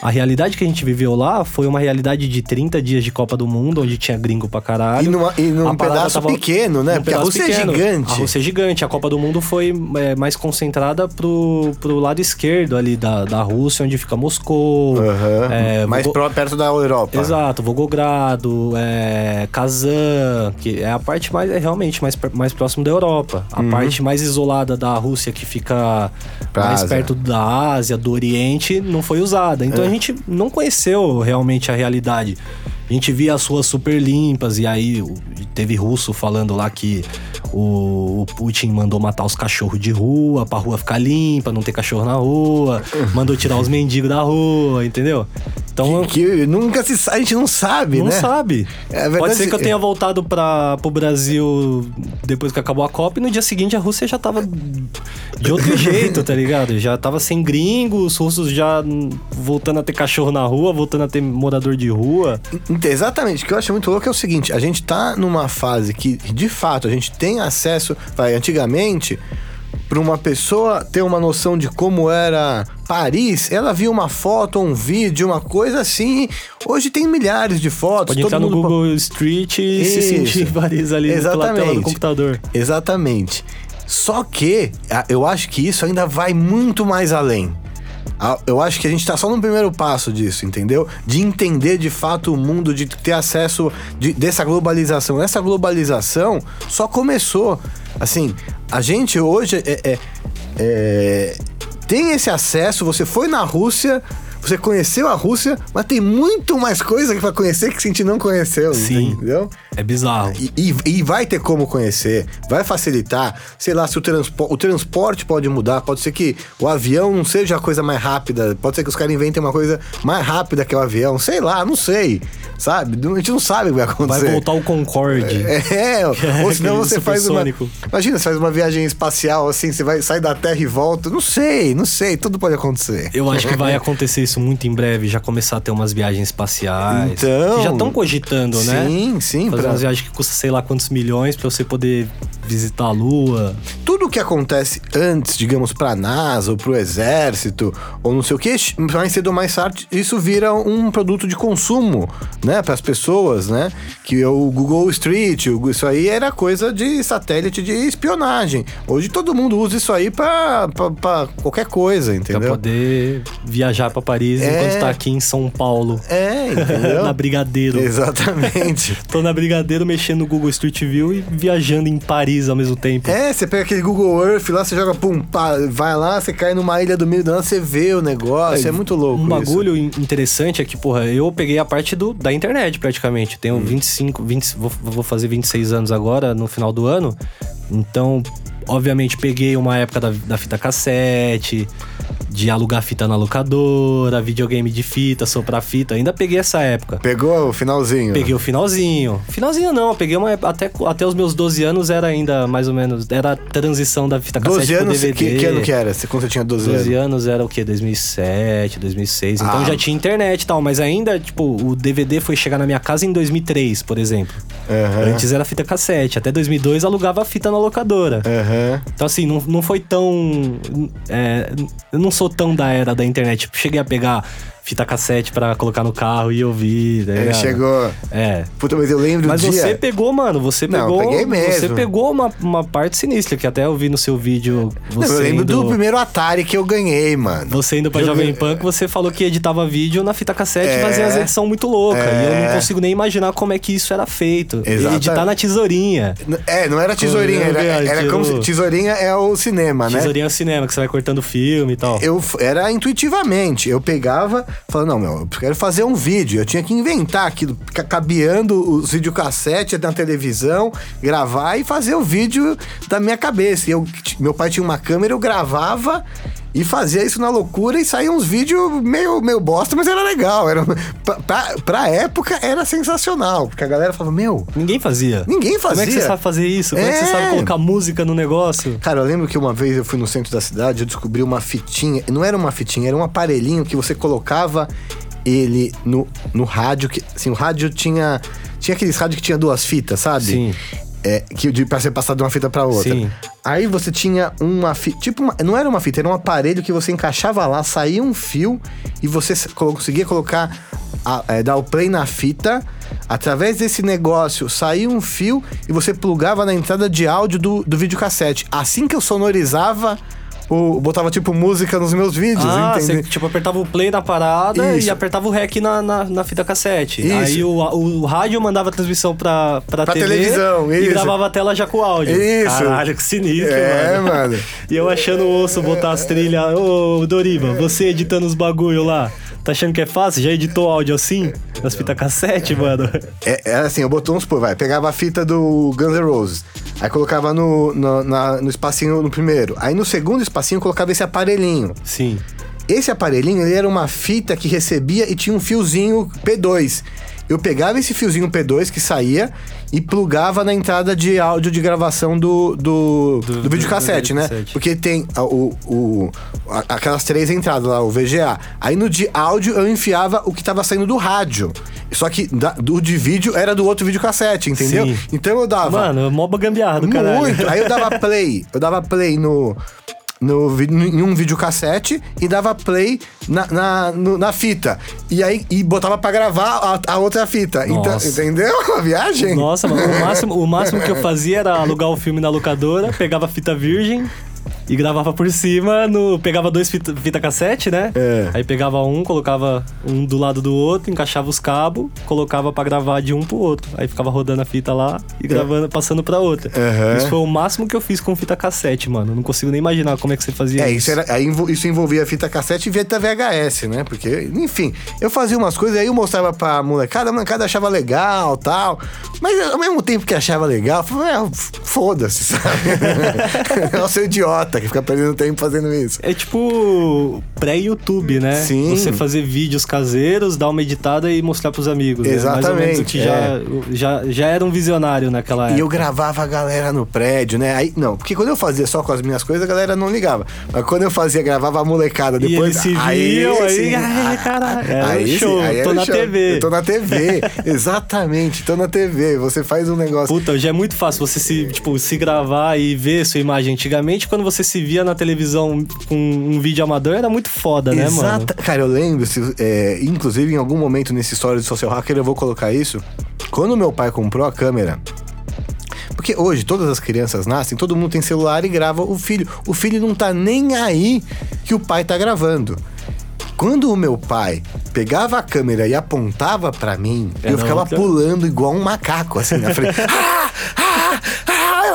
a realidade que a gente viveu lá foi uma realidade de 30 dias de Copa do Mundo, onde tinha gringo pra caralho. E, numa, e num A pedaço tava- pequeno, né? Porque a Rússia pequeno. é gigante. A Rússia é gigante. A Copa do Mundo foi é, mais concentrada pro, pro lado esquerdo ali da, da Rússia, onde fica Moscou. Aham. é, Mais pró- perto da Europa. Exato, Volgogrado, é, é, Kazan, que é a parte mais, é realmente mais, mais próximo da Europa. A parte mais isolada da Rússia, que fica Pra mais Ásia. perto da Ásia, do Oriente, não foi usada. Então a gente não conheceu realmente a realidade. A gente via as ruas super limpas, e aí teve russo falando lá que o, o Putin mandou matar os cachorros de rua, pra rua ficar limpa, não ter cachorro na rua, mandou tirar os mendigos da rua, entendeu? Então Que nunca se sabe, a gente não sabe, não né? sabe. É verdade, Pode ser que eu é- tenha voltado para pro Brasil depois que acabou a Copa e no dia seguinte a Rússia já tava de outro jeito, tá ligado? Já tava sem gringos, os russos já voltando a ter cachorro na rua, voltando a ter morador de rua. Exatamente, o que eu acho muito louco é o seguinte: a gente tá numa fase que, de fato, a gente tem acesso. Vai, antigamente, para uma pessoa ter uma noção de como era Paris, ela via uma foto, um vídeo, uma coisa assim. Hoje tem milhares de fotos. Pode todo entrar no Google Street e se Isso. sentir em Paris ali pela tela do Exatamente. computador. Exatamente. Só que eu acho que isso ainda vai muito mais além. Eu acho que a gente tá só no primeiro passo disso, entendeu? De entender de fato o mundo, de ter acesso de- dessa globalização. Essa globalização só começou. Assim, a gente hoje é- é- é, tem esse acesso. Você foi na Rússia, você conheceu a Rússia, mas tem muito mais coisa pra conhecer que a gente não conheceu, Sim. entendeu? É bizarro. E, e- e vai ter como conhecer, vai facilitar. Sei lá, se o, transpo o transporte pode mudar, pode ser que o avião não seja a coisa mais rápida, pode ser que os caras inventem uma coisa mais rápida que o avião, sei lá, não sei, sabe? A gente não sabe o que vai Vai acontecer. voltar o Concorde. É, ou senão Aquele você faz uma. Imagina, você faz uma viagem espacial assim, você vai sair da Terra e volta. Não sei, não sei, tudo pode acontecer. Eu acho que vai acontecer isso muito em breve, já começar a ter umas viagens espaciais. Então- Que já estão cogitando, né? Sim, sim, Fazer pra- umas viagens que custam sei lá quantos milhões pra você poder visitar a Lua. tudo que acontece antes, digamos, pra NASA ou pro exército, ou não sei o que, mais cedo ou mais tarde, isso vira um produto de consumo, né, para as pessoas, né? Que é o Google Street, o- isso aí era coisa de satélite de espionagem. Hoje todo mundo usa isso aí pra, pra, pra qualquer coisa, Pra entendeu? poder viajar pra Paris É. enquanto tá aqui em São Paulo. É, entendeu? na Brigadeiro. Exatamente. Tô na Brigadeiro mexendo no Google Street View e viajando em Paris ao mesmo tempo. É, você pega aquele Google Earth lá, você joga, pum, pá, vai lá, você cai numa ilha do meio nada, você vê o negócio, é, muito louco Um isso. bagulho in- interessante é que, porra, eu peguei a parte do, da internet praticamente. Tenho Hum. 25, 20, vou, vou fazer 26 anos agora, no final do ano. Então, obviamente, peguei uma época da, da fita cassete, de alugar fita na locadora, videogame de fita, soprar fita. Ainda peguei essa época. Pegou o finalzinho? Peguei o finalzinho. Finalzinho não, peguei uma até, até os meus 12 anos era ainda mais ou menos. Era a transição da fita cassete 12 pro anos, DVD. que, que ano que era? Você- Quando você tinha 12, 12 anos? anos era o quê? 2007, 2006. Então Ah. já tinha internet e tal, mas ainda, tipo, o DVD foi chegar na minha casa em 2003, por exemplo. Aham. Antes era fita cassete. Até 2002 alugava a fita na locadora. Aham. Então, assim, não, não foi tão. é, não sou tão da era da internet. Tipo, cheguei a pegar fita cassete pra colocar no carro e ouvir. Tá Ele chegou. É. Puta, mas eu lembro Mas do dia. você pegou, mano, você Não, pegou. peguei mesmo. Você pegou uma, uma parte sinistra, que até eu vi no seu vídeo. Não, eu lembro indo, do primeiro Atari que eu ganhei, mano. Você indo pra Eu Jovem Pan, que você falou que editava vídeo na fita cassete É. e fazia as edições muito loucas. E eu É. não consigo nem imaginar como é que isso era feito. Exata- Editar na tesourinha. É, não era tesourinha, era, era como se. Tesourinha é o cinema, né? Tesourinha é o cinema, que você vai cortando filme e tal. Eu era intuitivamente. Eu pegava, falando, não, meu, eu quero fazer um vídeo. Eu tinha que inventar aquilo, ca- cabeando os videocassetes na televisão, gravar e fazer o vídeo da minha cabeça. E eu, meu pai tinha uma câmera, eu gravava e fazia isso na loucura e saía uns vídeos meio, meio bosta, mas era legal. Era, pra, pra, pra época era sensacional, porque a galera falava, meu. Ninguém fazia. Ninguém Como é que fazia. você sabe fazer isso? Como é, que você É. sabe colocar música no negócio? Cara, eu lembro que uma vez eu fui no centro da cidade, eu descobri uma fitinha. Não era uma fitinha, era um aparelhinho que você colocava ele no, no rádio. Que, assim, o rádio tinha. Tinha aqueles rádios que tinha duas fitas, sabe? Sim. É, que de, pra ser passado de uma fita pra outra. Sim. Aí você tinha uma fita. Tipo, uma- não era uma fita, era um aparelho que você encaixava lá, saía um fio e você conseguia colocar. a- é, dar o play na fita. Através desse negócio saía um fio e você plugava na entrada de áudio do, do videocassete. Assim que eu sonorizava o, botava tipo música nos meus vídeos, Ah, entendeu? você tipo apertava o play na parada Isso. e apertava o rec na, na, na fita cassete. Isso. Aí o, o rádio mandava a transmissão pra, pra, Pra TV televisão, e isso. gravava a tela já com áudio. Isso. Caralho, que sinistro, É, mano. mano. E eu achando o osso botar as trilhas. Ô, Doriba, você editando os bagulho lá. Tá achando que é fácil? Já editou áudio assim? Nas fitas cassete, mano? É, era assim, eu botou uns, pô, vai, pegava a fita do Guns N' Roses, aí colocava no, no, na- no espacinho no primeiro, aí no segundo espacinho eu colocava esse aparelhinho. Sim. Esse aparelhinho, ele era uma fita que recebia e tinha um fiozinho P2. Eu pegava esse fiozinho P2 que saía e plugava na entrada de áudio de gravação do, do, do, do- videocassete, né? Porque tem o, o, aquelas três entradas lá, o VGA. Aí no de áudio eu enfiava o que tava saindo do rádio. Só que da- do de vídeo era do outro videocassete, entendeu? Sim. Então eu dava. Mano, mó gambiarra do caralho. Muito. Aí eu dava play. Eu dava play no. No, em um videocassete e dava play na, na, no- na fita. E aí e botava pra gravar a, a outra fita. Então, entendeu? A viagem? Nossa, mano, o máximo, o máximo que eu fazia era alugar o filme na locadora, pegava a fita virgem e gravava por cima, no, pegava dois fita, fita cassete, né? É. Aí pegava um, colocava um do lado do outro, encaixava os cabos, colocava pra gravar de um pro outro. Aí ficava rodando a fita lá e gravando, passando pra outra. Aham. Isso foi o máximo que eu fiz com fita cassete, mano. Não consigo nem imaginar como é que você fazia É, isso. isso, era, isso envolvia fita cassete e fita VHS, né? Porque, enfim, eu fazia umas coisas, aí eu mostrava pra molecada, a molecada achava legal tal. Mas ao mesmo tempo que achava legal, eu falava, "É, foda-se, sabe? é o seu idiota que fica perdendo tempo fazendo isso. É tipo pré-YouTube, né? Sim. Você fazer vídeos caseiros, dar uma editada e mostrar pros amigos. né? Mais ou menos o Exatamente, que já, já, já era um visionário naquela época. E eu gravava a galera no prédio, né? Aí, não, porque quando eu fazia só com as minhas coisas, a galera não ligava. Mas quando eu fazia, gravava a molecada E depois. eles se viam, aí, sim. ai, caralho, Aí sim, show, aí tô na show. TV. Eu tô na TV, exatamente, tô na TV. Você faz um negócio. Puta, já é muito fácil você se, tipo, se gravar e ver sua imagem. Antigamente, quando você se via na televisão com um vídeo amador, era muito foda, né, mano? Cara, eu lembro, se- é, inclusive em algum momento nesse história de Social Hacker eu vou colocar isso. Quando meu pai comprou a câmera. Porque hoje todas as crianças nascem, todo mundo tem celular e grava o filho. O filho não tá nem aí que o pai tá gravando. Quando o meu pai pegava a câmera e apontava pra mim, Era eu ficava outra- pulando igual um macaco, assim, na frente. ah, ah,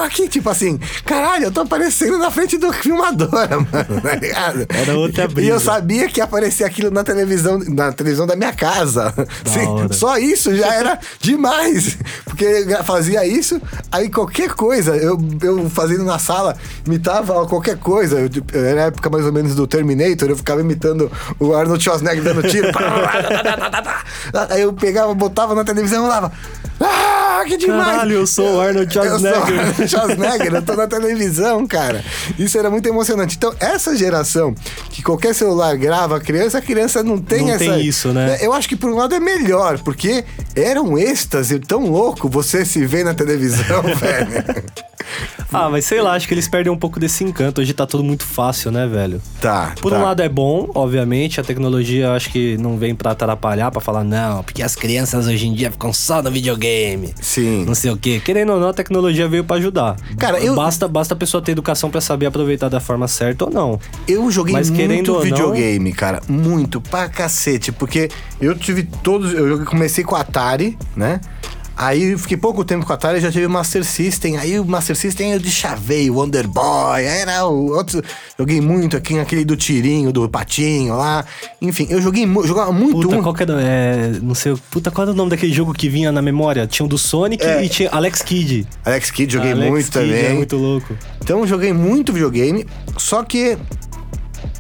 aqui, tipo assim, caralho, eu tô aparecendo na frente do filmadora, mano, tá ligado? Era outra E brisa. eu sabia que ia aparecer aquilo na televisão, na televisão da minha casa. Sim, hora. só isso já era demais. Porque fazia isso, aí qualquer coisa, eu, eu fazendo na sala, imitava qualquer coisa. Eu, tipo, era a época mais ou menos do Terminator, eu ficava imitando o Arnold Schwarzenegger dando tiro. aí eu pegava, botava na televisão e falava. Ah, que demais! Caralho, eu sou o Arnold Eu sou Schwarzenegger. Schwarzenegger, eu tô na televisão, cara. Isso era muito emocionante. Então, essa geração que qualquer celular grava a criança, a criança não tem Não essa. tem isso, né? Eu acho que por um lado é melhor, porque era um êxtase tão louco você se ver na televisão, velho. Ah, mas sei lá, acho que eles perdem um pouco desse encanto. Hoje tá tudo muito fácil, né, velho? Tá. Por tá. um lado é bom, obviamente, a tecnologia acho que não vem pra atrapalhar, pra falar, não, porque as crianças hoje em dia ficam só no videogame. Sim. Não sei o quê. Querendo ou não, a tecnologia veio pra ajudar. Cara, eu- Basta, basta a pessoa ter educação pra saber aproveitar da forma certa ou não. Eu joguei Mas muito ou não- videogame, cara. Muito, pra cacete. Porque eu tive todos. Eu comecei com Atari, né? Aí eu fiquei pouco tempo com a Atari, já tive o Master System. Aí o Master System eu deschavei, o Wonder Boy. Aí era o outro. Joguei muito aqui, aquele do tirinho, do patinho lá. Enfim, eu joguei jogava muito Puta, um. qual que era, é, não sei, puta, qual era o nome daquele jogo que vinha na memória? Tinha o do Sonic É. e tinha Alex Kidd. Alex Kidd, joguei Alex muito Kidd também. É muito louco. Então eu joguei muito videogame, só que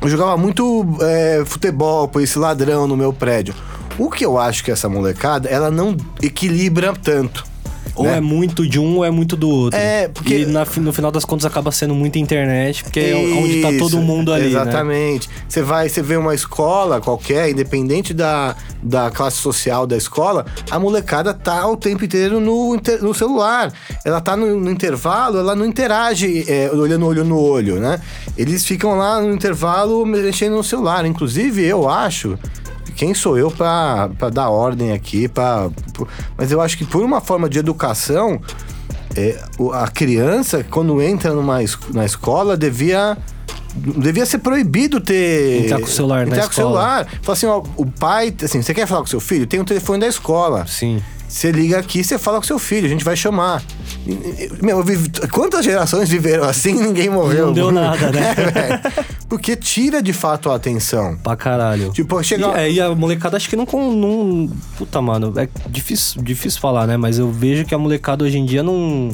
eu jogava muito é, futebol por esse ladrão no meu prédio. O que eu acho que essa molecada, ela não equilibra tanto. Ou né? é muito de um ou é muito do outro. É, porque- E na no final das contas acaba sendo muita internet, porque é onde tá Isso, todo mundo ali, né? Exatamente. Você vai, você vê uma escola qualquer, independente da, da classe social da escola, a molecada tá o tempo inteiro no, no celular. Ela tá no, no intervalo, ela não interage é, olhando olho no olho, né? Eles ficam lá no intervalo mexendo no celular. Inclusive, eu acho quem sou eu pra dar ordem aqui, pra, por- mas eu acho que por uma forma de educação, é, a criança, quando entra numa, na escola, devia devia ser proibido ter. Entrar com o celular na Entrar com o escola. celular. Fala assim, ó, o pai, assim, você quer falar com seu filho? Tem o telefone da escola. Sim. Você liga aqui, você fala com seu filho, a gente vai chamar. E- e- Meu, eu vivi- quantas gerações viveram assim e ninguém morreu? Não deu nada, né? É. Porque tira de fato a atenção. Pra caralho. Tipo, E, chega. é, e a molecada acho que não, não. Puta, mano, é difícil, difícil falar, né? Mas eu vejo que a molecada hoje em dia não.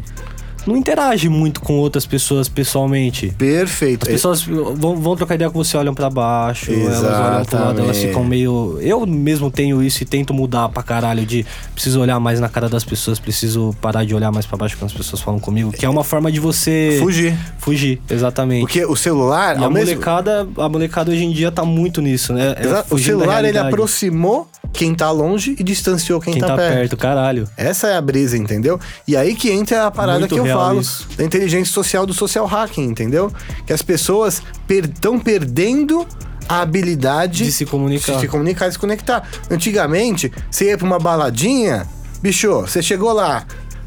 Não interage muito com outras pessoas pessoalmente. Perfeito. As pessoas vão, vão trocar ideia com você, olham pra baixo, elas olham pro lado, elas Exatamente. ficam meio. Eu mesmo tenho isso e tento mudar pra caralho de preciso olhar mais na cara das pessoas, preciso parar de olhar mais pra baixo quando as pessoas falam comigo, que é uma forma de você Fugir. fugir, exatamente. Porque o celular, E a mesmo- molecada, a molecada hoje em dia tá muito nisso, né? É. O celular ele aproximou quem tá longe e distanciou quem, quem tá, perto. caralho. Essa é a brisa, entendeu? E aí que entra a parada Muito que eu falo isso. da inteligência social do social hacking, entendeu? Que as pessoas estão perdendo a habilidade De se comunicar. de se comunicar e se conectar. Antigamente, você ia pra uma baladinha, bicho, você chegou lá,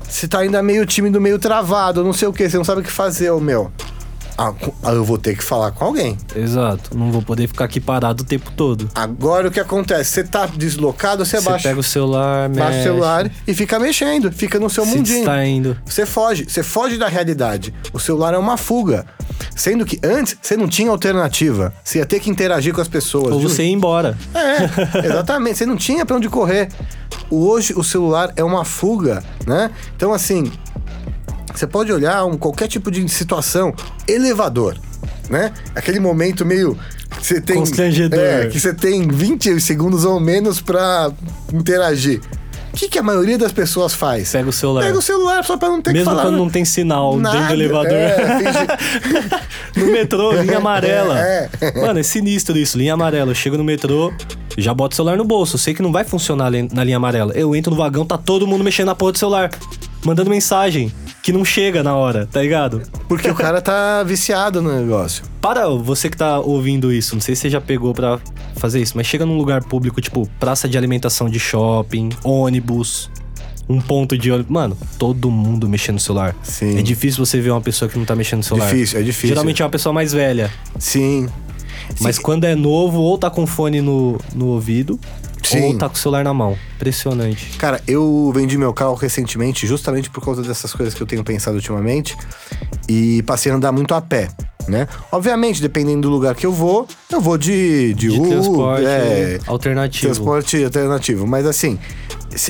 você tá ainda meio tímido, meio travado, não sei o que, você não sabe o que fazer, ô meu. Ah, ah, eu vou ter que falar com alguém. Exato. Não vou poder ficar aqui parado o tempo todo. Agora o que acontece? Você tá deslocado, você, Você baixa, pega o celular, baixa o mexe, celular e fica mexendo, fica no seu se mundinho. distraindo. Você foge, você foge da realidade. O celular é uma fuga. Sendo que antes você não tinha alternativa. Você ia ter que interagir com as pessoas. Ou você ir embora. É, exatamente. Você não tinha pra onde correr. Hoje o celular é uma fuga, né? Então assim, você pode olhar um, qualquer tipo de situação, elevador, né? Aquele momento meio que você tem Constrangedor. É, que você tem 20 segundos ou menos pra interagir. O que, que a maioria das pessoas faz? Pega o celular. Pega o celular só pra não ter Mesmo que falar. quando não tem sinal dentro do Nada, elevador. é, no metrô, linha amarela. É. Mano, é sinistro isso, linha amarela. Eu chego no metrô, já boto o celular no bolso. Eu sei que não vai funcionar na linha amarela. Eu entro no vagão, tá todo mundo mexendo na porra do celular. Mandando mensagem que não chega na hora, tá ligado? Porque o cara tá viciado no negócio. Para você que tá ouvindo isso, não sei se você já pegou pra fazer isso, mas chega num lugar público, tipo praça de alimentação de shopping, ônibus, um ponto de ônibus. Mano, todo mundo mexendo no celular. Sim. É difícil você ver uma pessoa que não tá mexendo no celular. Difícil, é difícil. Geralmente é uma pessoa mais velha. Sim. Mas Sim. quando é novo, ou tá com fone no, no ouvido, Sim. ou tá com o celular na mão. Impressionante. Cara, eu vendi meu carro recentemente justamente por causa dessas coisas que eu tenho pensado ultimamente e passei a andar muito a pé, né? Obviamente, dependendo do lugar que eu vou, eu vou de, de, De Uber, transporte é, alternativo. transporte alternativo. Mas assim,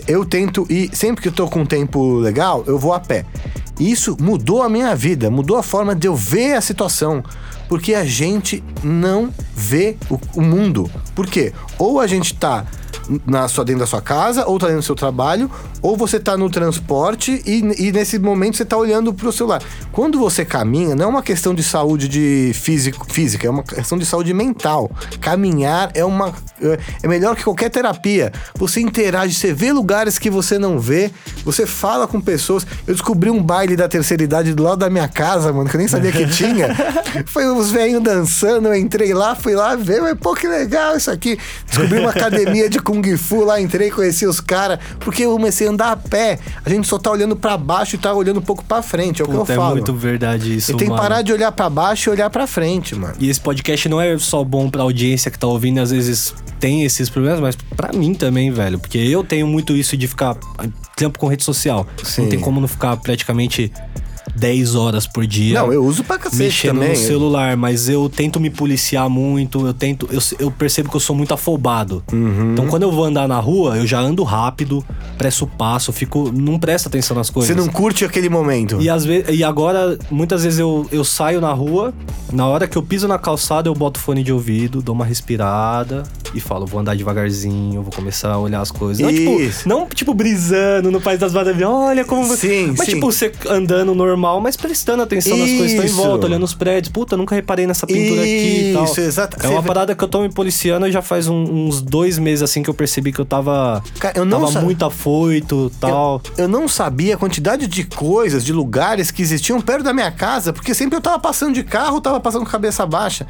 eu tento ir, sempre que eu tô com um tempo legal, eu vou a pé. E isso mudou a minha vida, mudou a forma de eu ver a situação. Porque a gente não vê o, o mundo. Por quê? Ou a gente tá na sua, dentro da sua casa, ou tá dentro do seu trabalho, ou você tá no transporte e, e nesse momento você tá olhando pro celular. Quando você caminha, não é uma questão de saúde de físico, física, é uma questão de saúde mental. Caminhar é uma é- melhor que qualquer terapia. Você interage, você vê lugares que você não vê, você fala com pessoas. Eu descobri um baile da terceira idade do lado da minha casa, mano, que eu nem sabia que tinha. Foi os velhinhos dançando, eu entrei lá, fui lá ver, mas pô, que legal isso aqui. Descobri uma academia de Kung Fu lá, entrei, conheci os caras, porque eu comecei a andar a pé. A gente só tá olhando pra baixo e tá olhando um pouco pra frente, é o que Puta, eu é falo. muito verdade isso, Você tem que parar de olhar pra baixo e olhar pra frente, mano. E esse podcast não é só bom pra audiência que tá ouvindo, e às vezes tem esses problemas, mas pra mim também, velho. Porque eu tenho muito isso de ficar tempo com rede social. Sim. Não tem como não ficar praticamente 10 horas por dia. Não, eu uso pra cacete mexendo também. no celular, mas eu tento me policiar muito, eu tento, eu, eu percebo que eu sou muito afobado. Uhum. Então quando eu vou andar na rua, eu já ando rápido, presto passo, fico, não presto atenção nas coisas. Você não curte aquele momento. E, às vezes, e agora, muitas vezes eu, eu saio na rua, na hora que eu piso na calçada, eu boto fone de ouvido, dou uma respirada e falo, vou andar devagarzinho, vou começar a olhar as coisas. Não, tipo, não, tipo, brisando no País das Maravilhas, olha como você... Sim, Mas, sim. tipo, você andando normal, mas prestando atenção nas coisas que estão em volta, olhando os prédios. Puta, nunca reparei nessa pintura aqui e tal. Isso, exato. É uma Você parada que eu tô me policiando já faz um- uns dois meses, assim, que eu percebi que eu tava... Cara, eu não tava sa- muito afoito tal. Eu não sabia a quantidade de coisas, de lugares que existiam perto da minha casa, porque sempre eu tava passando de carro, tava passando com cabeça baixa.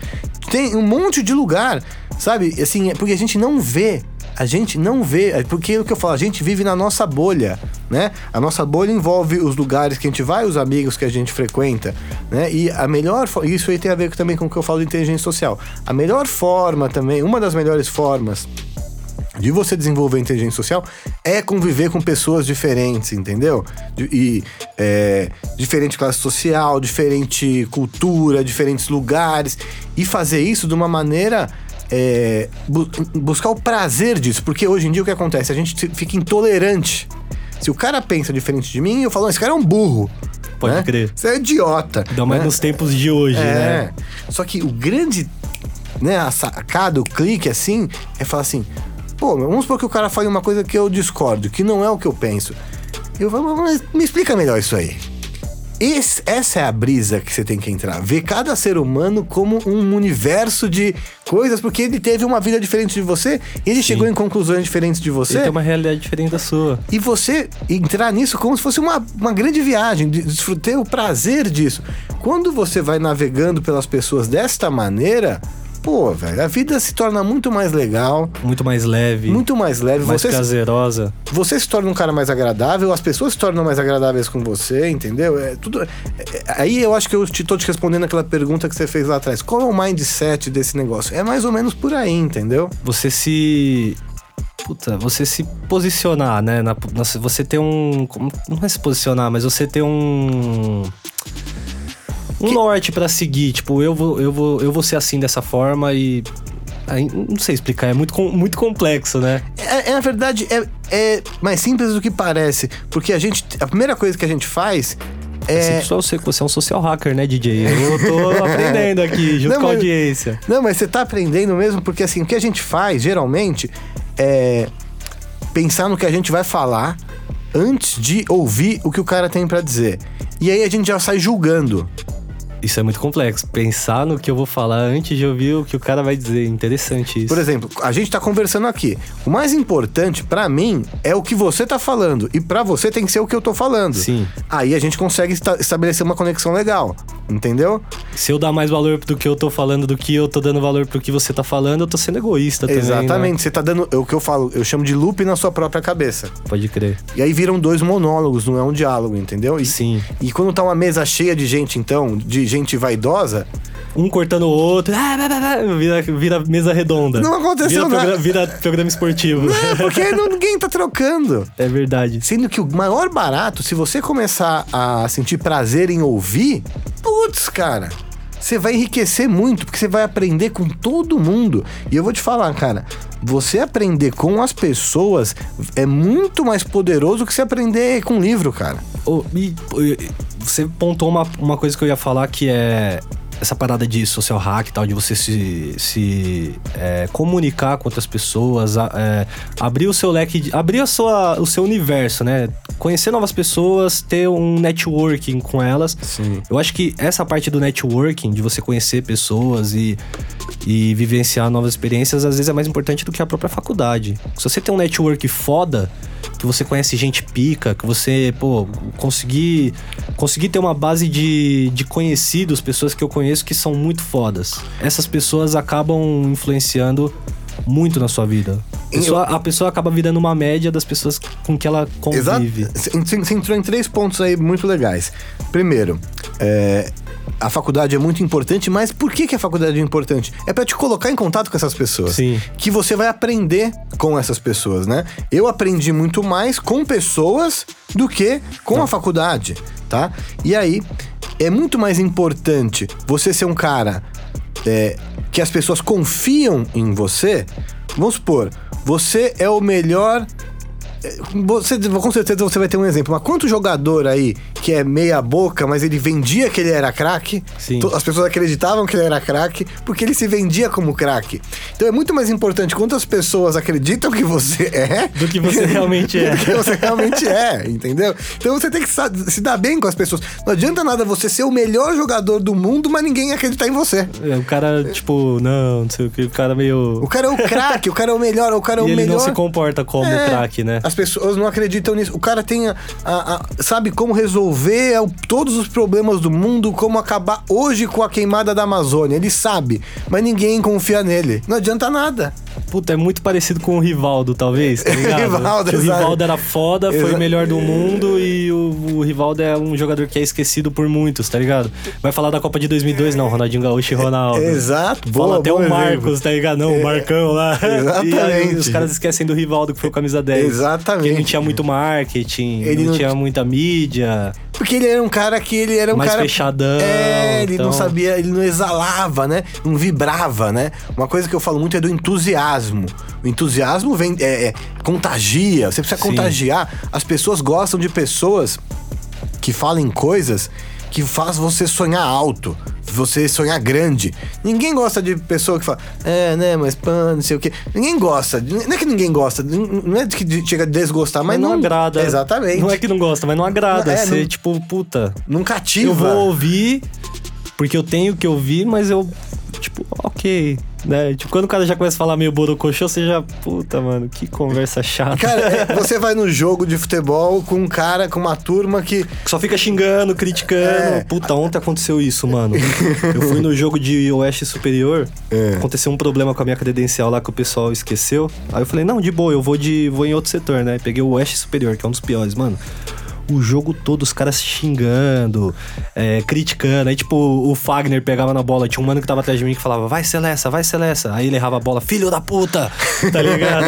Tem um monte de lugar, sabe? Assim, é porque a gente não vê a gente não vê, é porque é o que eu falo, a gente vive na nossa bolha, né? A nossa bolha envolve os lugares que a gente vai, os amigos que a gente frequenta, né? E a melhor, isso aí tem a ver também com o que eu falo de inteligência social. A melhor forma também, uma das melhores formas de você desenvolver inteligência social é conviver com pessoas diferentes, entendeu? De- E é, diferente classe social, diferente cultura, diferentes lugares. E fazer isso de uma maneira. É, bu- buscar o prazer disso. Porque hoje em dia o que acontece? A gente fica intolerante. Se o cara pensa diferente de mim, eu falo, esse cara é um burro. Pode né? crer. Você é idiota. Ainda mais né? nos tempos de hoje, É. né? Só que o grande, né, a sacada, o clique assim, é falar assim: pô, vamos supor que o cara fale uma coisa que eu discordo, que não é o que eu penso. Eu falo, me explica melhor isso aí. Esse- essa é a brisa que você tem que entrar. Ver cada ser humano como um universo de coisas, porque ele teve uma vida diferente de você, ele chegou em conclusões diferentes de você. Ele tem uma realidade diferente da sua. E você entrar nisso como se fosse uma, uma grande viagem, de- desfrutar o prazer disso. Quando você vai navegando pelas pessoas desta maneira, pô, velho, a vida se torna muito mais legal, Muito mais leve, muito mais leve. mais Você, prazerosa. você se torna um cara mais agradável, as pessoas se tornam mais agradáveis com você, entendeu? É tudo. é- é- aí eu acho que eu te, tô te respondendo aquela pergunta que você fez lá atrás. Qual é o mindset desse negócio? É mais ou menos por aí, entendeu? Você se. Puta, você se posicionar, né? Na, na- você ter um. Não é se posicionar, mas você ter um. Um norte pra seguir. Tipo, eu vou, eu, vou, eu vou ser assim dessa forma e. aí, não sei explicar, é muito, muito complexo, né? É, é, na verdade, é, é mais simples do que parece. Porque a gente. A primeira coisa que a gente faz É... Sempre só eu sei que você é um social hacker, né, DJ? Eu tô aprendendo aqui, junto Não, com a audiência. Não, mas você tá aprendendo mesmo, porque assim, o que a gente faz, geralmente, é pensar no que a gente vai falar antes de ouvir o que o cara tem pra dizer. E aí a gente já sai julgando. Isso é muito complexo. Pensar no que eu vou falar antes de ouvir o que o cara vai dizer. Interessante isso. Por exemplo, a gente tá conversando aqui. O mais importante pra mim é o que você tá falando. E pra você tem que ser o que eu tô falando. Sim. Aí a gente consegue esta- estabelecer uma conexão legal. Entendeu? Se eu dar mais valor do que eu tô falando do que eu tô dando valor pro que você tá falando, eu tô sendo egoísta também. Exatamente. né? Você tá dando. É o que eu falo, eu chamo de loop na sua própria cabeça. Pode crer. E aí viram dois monólogos, não é um diálogo, entendeu? E, Sim. E quando tá uma mesa cheia de gente, então, de gente vaidosa, Um cortando o outro. ah, Vira, vira mesa redonda. Não aconteceu vira nada. Programa, vira programa esportivo. é porque não- ninguém tá trocando. É verdade. Sendo que o maior barato, se você começar a sentir prazer em ouvir, putz, cara, você vai enriquecer muito, porque você vai aprender com todo mundo. E eu vou te falar, cara, você aprender com as pessoas é muito mais poderoso que você aprender com livro, cara. Ô, e, você pontou uma, uma coisa que eu ia falar que é essa parada de social hack e tal, de você se, se é, comunicar com outras pessoas, a- é, abrir o seu leque, abrir a sua, o seu universo, né? Conhecer novas pessoas, ter um networking com elas. Sim. Eu acho que essa parte do networking, de você conhecer pessoas e, e vivenciar novas experiências, às vezes é mais importante do que a própria faculdade. Se você tem um network foda, que você conhece gente pica, que você, pô, conseguir, conseguir ter uma base de, de conhecidos, pessoas que eu conheço que são muito fodas. Essas pessoas acabam influenciando muito na sua vida. A pessoa, a pessoa acaba virando uma média das pessoas com que ela Exato. convive. Você você entrou em três pontos aí muito legais. Primeiro, é, a faculdade é muito importante, mas por que, que a faculdade é importante? É pra te colocar em contato com essas pessoas. Sim. Que você vai aprender com essas pessoas, né? Eu aprendi muito mais com pessoas do que com a faculdade, tá? E aí, é muito mais importante você ser um cara é, que as pessoas confiam em você. Vamos supor, você é o melhor você, com certeza você vai ter um exemplo. Mas quanto jogador aí que é meia boca, mas ele vendia que ele era craque? As pessoas acreditavam que ele era craque porque ele se vendia como craque. Então é muito mais importante quantas pessoas acreditam que você é Do que você realmente é. do que você realmente é, entendeu? Então você tem que se dar bem com as pessoas. Não adianta nada você ser o melhor jogador do mundo, mas ninguém acreditar em você. É, O cara, tipo, não, não sei o que, o cara meio. O cara é o craque, o cara é o melhor, o cara é e o ele melhor. não se comporta como É, craque, né? As pessoas não acreditam nisso. O cara tem a, a- a- sabe como resolver todos os problemas do mundo, como acabar hoje com a queimada da Amazônia. Ele sabe, mas ninguém confia nele. Não adianta nada. Puta, é muito parecido com o Rivaldo, talvez, tá ligado? Rivaldo, que o. Rivaldo era foda, foi Exa- o melhor do mundo e o, o Rivaldo é um jogador que é esquecido por muitos, tá ligado? Vai falar da Copa de 2002, não, Ronaldinho Gaúcho e Ronaldo. Exato, Fala boa, até bom o. Marcos, tá ligado? Não, o Marcão lá. Exatamente. E aí os caras esquecem do Rivaldo, que foi o camisa 10. Exatamente. Que não tinha muito marketing, Ele não, não tinha muita mídia. Porque ele era um cara que ele era um Mais cara. fechadão, É, ele então- não sabia, ele não exalava, né? Não vibrava, né? Uma coisa que eu falo muito é do entusiasmo. O entusiasmo vem. É, é, contagia. Você precisa Sim. contagiar. As pessoas gostam de pessoas que falem coisas que faz você sonhar alto, você sonhar grande. Ninguém gosta de pessoa que fala, é, né, mas pã, não sei o quê. Ninguém gosta. Não é que ninguém gosta, não é que chega a desgostar, mas, Mas não, agrada. Exatamente. Não é que não gosta, mas não agrada. É, Você, não- tipo, puta, Não cativa. eu vou ouvir porque eu tenho que ouvir, mas eu, tipo, ok. Né? Tipo, quando o cara já começa a falar meio borocochô, você já, puta, mano, que conversa chata. Cara, é, você vai no jogo de futebol com um cara, com uma turma que. Só fica xingando, criticando. É. Puta, ontem aconteceu isso, mano. Eu fui no jogo de Oeste Superior, É. aconteceu um problema com a minha credencial lá que o pessoal esqueceu. Aí eu falei, não, de boa, eu vou de vou em outro setor, né? Peguei o Oeste Superior, que é um dos piores, mano. O jogo todo, os caras xingando, é, criticando. Aí, tipo, o Fagner pegava na bola. Tinha um mano que tava atrás de mim que falava, vai Celessa, vai Celessa. Aí ele errava a bola, filho da puta, tá ligado?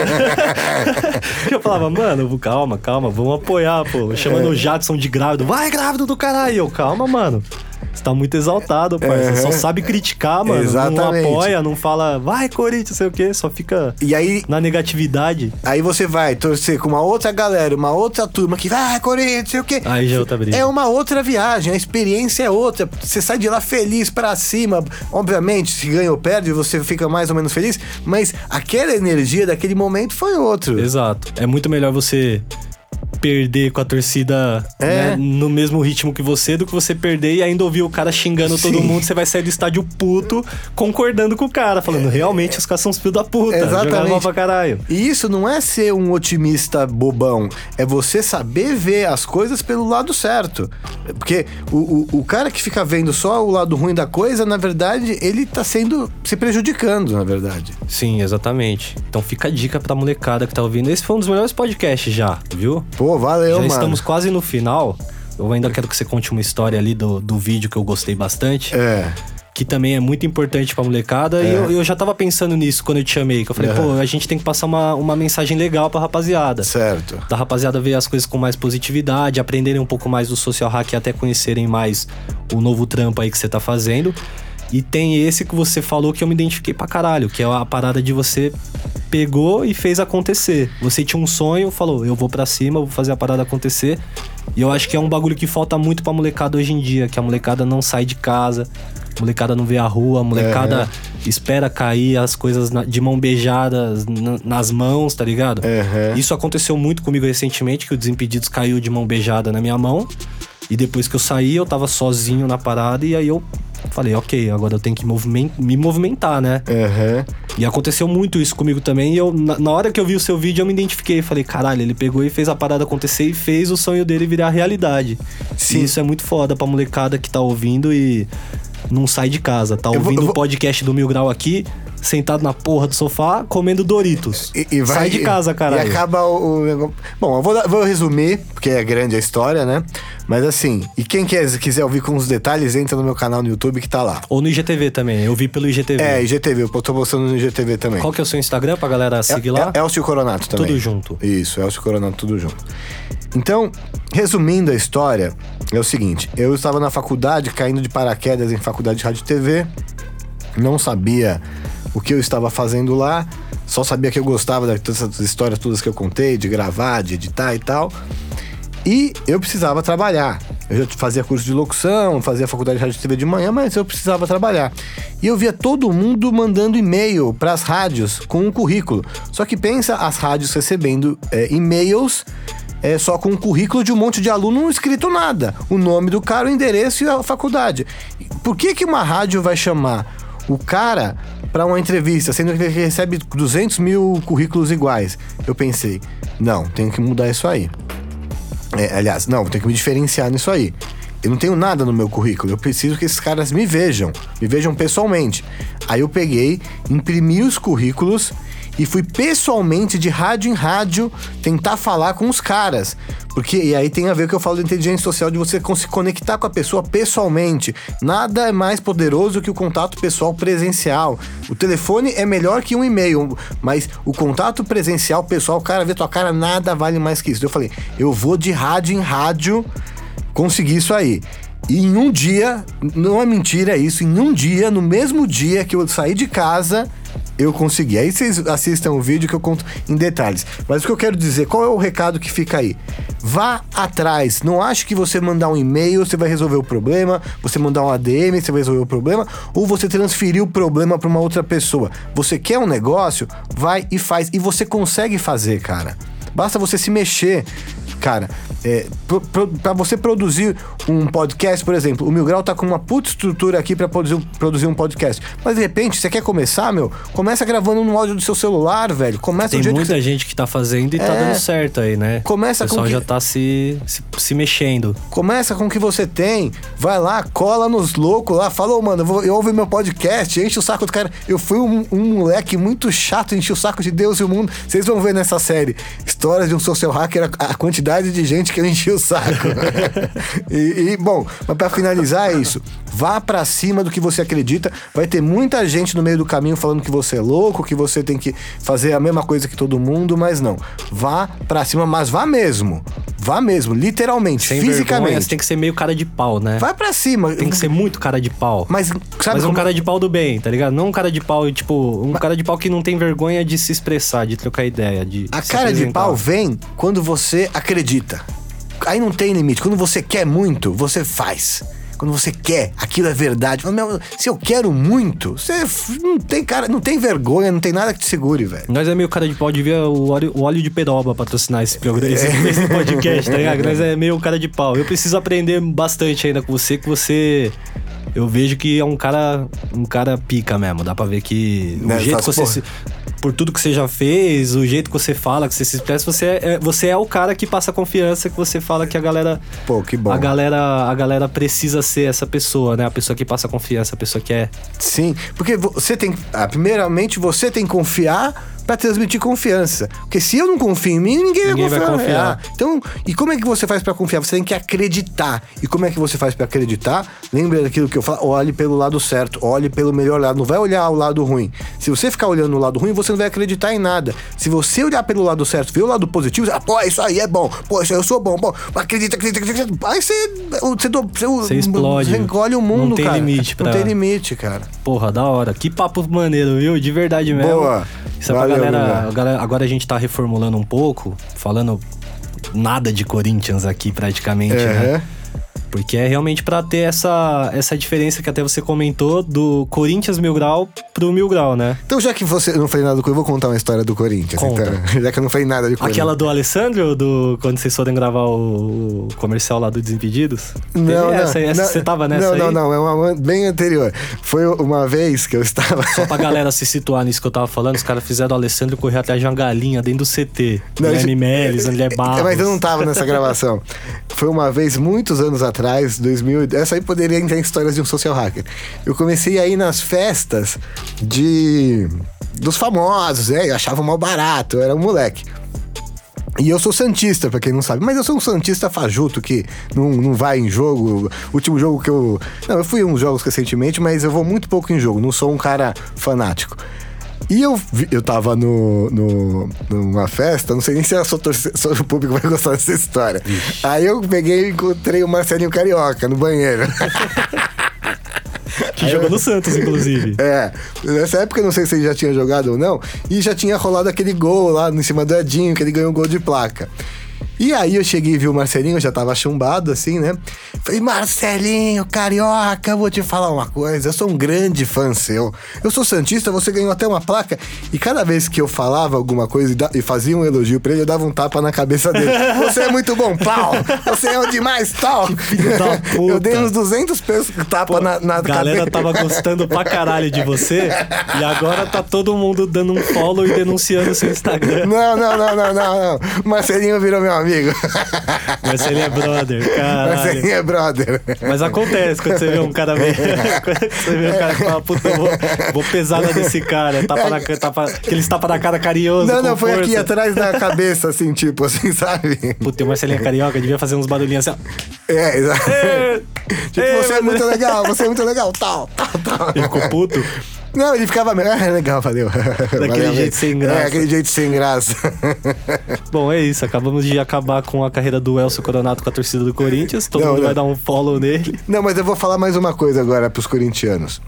eu falava, mano, calma, calma, vamos apoiar, pô. Chamando o Jadson de grávido, vai grávido do caralho. Eu, calma, mano. Você tá muito exaltado, parça. Uhum. Só sabe criticar, mano. Exatamente. Não apoia, não fala, vai, Corinthians, sei o quê. Só fica E aí, na negatividade. aí você vai torcer com uma outra galera, uma outra turma que vai, Corinthians, sei o quê. Aí já é outra briga. É uma outra viagem, a experiência é outra. Você sai de lá feliz pra cima. Obviamente, se ganha ou perde, você fica mais ou menos feliz, mas aquela energia daquele momento foi outro. Exato. É muito melhor você perder com a torcida É. né, no mesmo ritmo que você do que você perder e ainda ouvir o cara xingando todo Sim. mundo. Você vai sair do estádio puto, concordando com o cara, falando, realmente os caras são os filhos da puta. Exatamente. Mal pra caralho. E isso não é ser um otimista bobão, é você saber ver as coisas pelo lado certo. Porque o, o, o cara que fica vendo só o lado ruim da coisa, na verdade, ele tá sendo se prejudicando, na verdade. Sim, exatamente. Então fica a dica pra molecada que tá ouvindo. Esse foi um dos melhores podcasts já, viu? Pô, valeu, já mano. estamos quase no final. Eu ainda quero que você conte uma história ali do, do vídeo que eu gostei bastante. É. que também é muito importante pra molecada. E É. eu, eu já tava pensando nisso quando eu te chamei. Que eu falei, pô, a gente tem que passar uma, uma mensagem legal pra rapaziada. Certo. Da rapaziada ver as coisas com mais positividade, aprenderem um pouco mais do social hack e até conhecerem mais o novo trampo aí que você tá fazendo. E tem esse que você falou que eu me identifiquei pra caralho, que é a parada de você pegou e fez acontecer. Você tinha um sonho, falou, eu vou pra cima, vou fazer a parada acontecer. E eu acho que é um bagulho que falta muito pra molecada hoje em dia, que a molecada não sai de casa, a molecada não vê a rua, a molecada espera cair as coisas de mão beijadas na- nas mãos, tá ligado? Isso aconteceu muito comigo recentemente, que o Desimpedidos caiu de mão beijada na minha mão. E depois que eu saí, eu tava sozinho na parada e aí eu falei, ok, agora eu tenho que movimen- me movimentar, né? Aham. E aconteceu muito isso comigo também. E eu, na, na hora que eu vi o seu vídeo, eu me identifiquei. Falei, caralho, ele pegou e fez a parada acontecer e fez o sonho dele virar realidade. Sim. E isso é muito foda pra molecada que tá ouvindo e não sai de casa. Tá Eu vou- ouvindo eu o vou- podcast do Mil Grau aqui, sentado na porra do sofá, comendo Doritos. E, e vai, sai de casa, caralho. E acaba o, o. Bom, eu vou, vou resumir, porque é grande a história, né? Mas assim, e quem quer, quiser ouvir com os detalhes, entra no meu canal no YouTube que tá lá. Ou no IGTV também. Eu vi pelo IGTV. É, IGTV, eu tô postando no IGTV também. Qual que é o seu Instagram pra galera seguir lá? É, Elcio Coronato também. Tudo junto. Isso, Elcio Coronato, tudo junto. Então, resumindo a história, é o seguinte: eu estava na faculdade, caindo de paraquedas em faculdade de rádio e TV, não sabia o que eu estava fazendo lá, só sabia que eu gostava dessas histórias todas que eu contei, de gravar, de editar e tal. E eu precisava trabalhar. Eu já fazia curso de locução, fazia faculdade de rádio e TV de manhã, mas eu precisava trabalhar. E eu via todo mundo mandando e-mail para as rádios com um currículo. Só que pensa as rádios recebendo é, e-mails é, só com um currículo de um monte de aluno não escrito nada. O nome do cara, o endereço e a faculdade. Por que, que uma rádio vai chamar o cara para uma entrevista, sendo que ele recebe 200 mil currículos iguais? Eu pensei, não, tenho que mudar isso aí. É, aliás, não, tenho que me diferenciar nisso aí. Eu não tenho nada no meu currículo, eu preciso que esses caras me vejam, me vejam pessoalmente. Aí eu peguei, imprimi os currículos e fui pessoalmente de rádio em rádio tentar falar com os caras. Porque, e aí tem a ver com o que eu falo da inteligência social, de você se conectar com a pessoa pessoalmente. Nada é mais poderoso que o contato pessoal presencial. O telefone é melhor que um e-mail, mas o contato presencial pessoal, o cara vê tua cara, nada vale mais que isso. Eu falei, eu vou de rádio em rádio conseguir isso aí. E em um dia, não é mentira isso, em um dia, no mesmo dia que eu saí de casa, eu consegui. Aí vocês assistam o vídeo que eu conto em detalhes. Mas o que eu quero dizer, qual é o recado que fica aí? Vá atrás. Não ache que você mandar um e-mail você vai resolver o problema, você mandar um ADM você vai resolver o problema, ou você transferir o problema para uma outra pessoa. Você quer um negócio? Vai e faz. E você consegue fazer, cara. Basta você se mexer. Cara, é, para você produzir um podcast, por exemplo, o Mil Grau tá com uma puta estrutura aqui para produzir, produzir um podcast. Mas de repente, você quer começar, meu? Começa gravando no áudio do seu celular, velho. Começa Tem muita que você... gente que tá fazendo e tá É. dando certo aí, né? Começa o pessoal com que- já tá se, se, se mexendo. Começa com o que você tem, vai lá, cola nos loucos lá, fala, ô mano, eu, vou, eu ouvi meu podcast, enche o saco do cara. Eu fui um, um moleque muito chato, enchi o saco de Deus e o mundo. Vocês vão ver nessa série histórias de um social hacker, a, a quantidade de gente que eu enchi o saco. e, e, bom, mas pra finalizar é isso. Vá pra cima do que você acredita. Vai ter muita gente no meio do caminho falando que você é louco, que você tem que fazer a mesma coisa que todo mundo, mas não. Vá pra cima, mas vá mesmo. Vá mesmo, literalmente, Sem fisicamente. vergonha, você tem que ser meio cara de pau, né? Vai pra cima. Tem que ser muito cara de pau. Mas sabe Mas um como- cara de pau do bem, tá ligado? Não um cara de pau, tipo, um cara de pau que não tem vergonha de se expressar, de trocar ideia, de. A cara de apresentar. pau vem quando você acredita. Aí não tem limite. Quando você quer muito, você faz. Quando você quer, aquilo é verdade. Se eu quero muito, você não tem cara, não tem vergonha, não tem nada que te segure, velho. Nós é meio cara de pau, devia o óleo, o óleo de peroba patrocinar esse programa, esse, esse podcast, tá ligado? Nós é meio cara de pau. Eu preciso aprender bastante ainda com você, que você. Eu vejo que é um cara. Um cara pica mesmo. Dá pra ver que. O Né, jeito que você se. Por tudo que você já fez, o jeito que você fala, que você se expressa, você é, você é o cara que passa confiança, que você fala que a galera. Pô, que bom. A galera, a galera precisa ser essa pessoa, né? A pessoa que passa confiança, a pessoa que é. Sim, porque você tem. Ah, primeiramente, você tem que confiar pra transmitir confiança. Porque se eu não confio em mim, ninguém, Ninguém vai vai confiar. confiar. Ah, então, e como é que você faz pra confiar? Você tem que acreditar. E como é que você faz pra acreditar? Lembra daquilo que eu falo? Olhe pelo lado certo, olhe pelo melhor lado. Não vai olhar o lado ruim. Se você ficar olhando o lado ruim, você não vai acreditar em nada. Se você olhar pelo lado certo, ver o lado positivo, ah, pô, isso aí é bom. Pô, isso aí eu sou bom. Pô, acredita, acredita, acredita. Aí você. Você, você, Você explode. Você engole o mundo, Não tem cara. limite pra- Não tem limite, cara. Porra, da hora. Que papo maneiro, viu? De verdade mesmo. Boa. Isso é pra Valeu, galera, galera- Agora a gente tá reformulando um pouco, falando nada de Corinthians aqui praticamente, né? Porque é realmente pra ter essa, essa diferença que até você comentou do Corinthians Mil Grau pro Mil Grau, né? Então, já que você não falei nada do Corinthians, eu vou contar uma história do Corinthians. Conta. Então, já que eu não falei nada de Corinthians. Aquela do Alessandro, do quando vocês foram gravar o, comercial lá do Desimpedidos? Teve Não, não, essa, essa não, você tava nessa não, aí? Não, não, é uma bem anterior. Foi uma vez que eu estava. Só pra galera se situar nisso que eu tava falando, os caras fizeram o Alessandro correr atrás de uma galinha dentro do CT. Não, Guilherme isso- Meles, André Barros. Mas eu não tava nessa gravação. Foi uma vez, muitos anos atrás, 2000. Essa aí poderia entrar em histórias de um social hacker. Eu comecei a ir nas festas de. dos famosos, né? Eu achava mal barato, eu era um moleque. E eu sou Santista, pra quem não sabe. Mas eu sou um Santista fajuto que não, não vai em jogo. Último jogo que eu. Não, eu fui em uns jogos recentemente, mas eu vou muito pouco em jogo. Não sou um cara fanático. E eu, vi- eu tava no, no, numa festa, não sei nem se, a sua o público vai gostar dessa história. Aí eu peguei e encontrei o Marcelinho Carioca no banheiro. Que jogou no Santos, inclusive. É, nessa época eu não sei se ele já tinha jogado ou não, e já tinha rolado aquele gol lá em cima do Edinho, que ele ganhou um gol de placa. E aí eu cheguei e vi o Marcelinho, eu já tava chumbado assim, né? Falei, Marcelinho, carioca, eu vou te falar uma coisa, eu sou um grande fã seu. Eu sou Santista, você ganhou até uma placa. E cada vez que eu falava alguma coisa e, fazia um elogio pra ele, eu dava um tapa na cabeça dele. Você é muito bom, pau! Você é o demais, tal! Eu dei uns 200 pesos tapa na, na A galera cabeça. tava gostando pra caralho de você e agora tá todo mundo dando um follow e denunciando seu Instagram. Não, não, não, não, não, não. Marcelinho virou meu amigo. Amigo. Marcelinho é brother, caralho. Marcelinho é brother. Mas acontece quando você vê um cara meio. quando você vê um cara que fala, puta, eu vou, vou pesada desse cara. Tapa na, tapa, aqueles tapa na cara carinhoso. Não, não, foi força. aqui atrás da cabeça, assim, tipo, assim, sabe? Puta, o Marcelinho é carioca, devia fazer uns barulhinhos assim, ó. É, exato. É, Tipo, é, você é mas- muito legal, você é muito legal, tal, tal, tal. Ele ficou puto. Não, ele ficava. Ah, legal, valeu. Daquele jeito sem graça. É, aquele jeito sem graça. Bom, é isso. Acabamos de acabar com a carreira do Elcio Coronato com a torcida do Corinthians. Todo Não, mundo não. vai dar um follow nele. Não, mas eu vou falar mais uma coisa agora pros corintianos.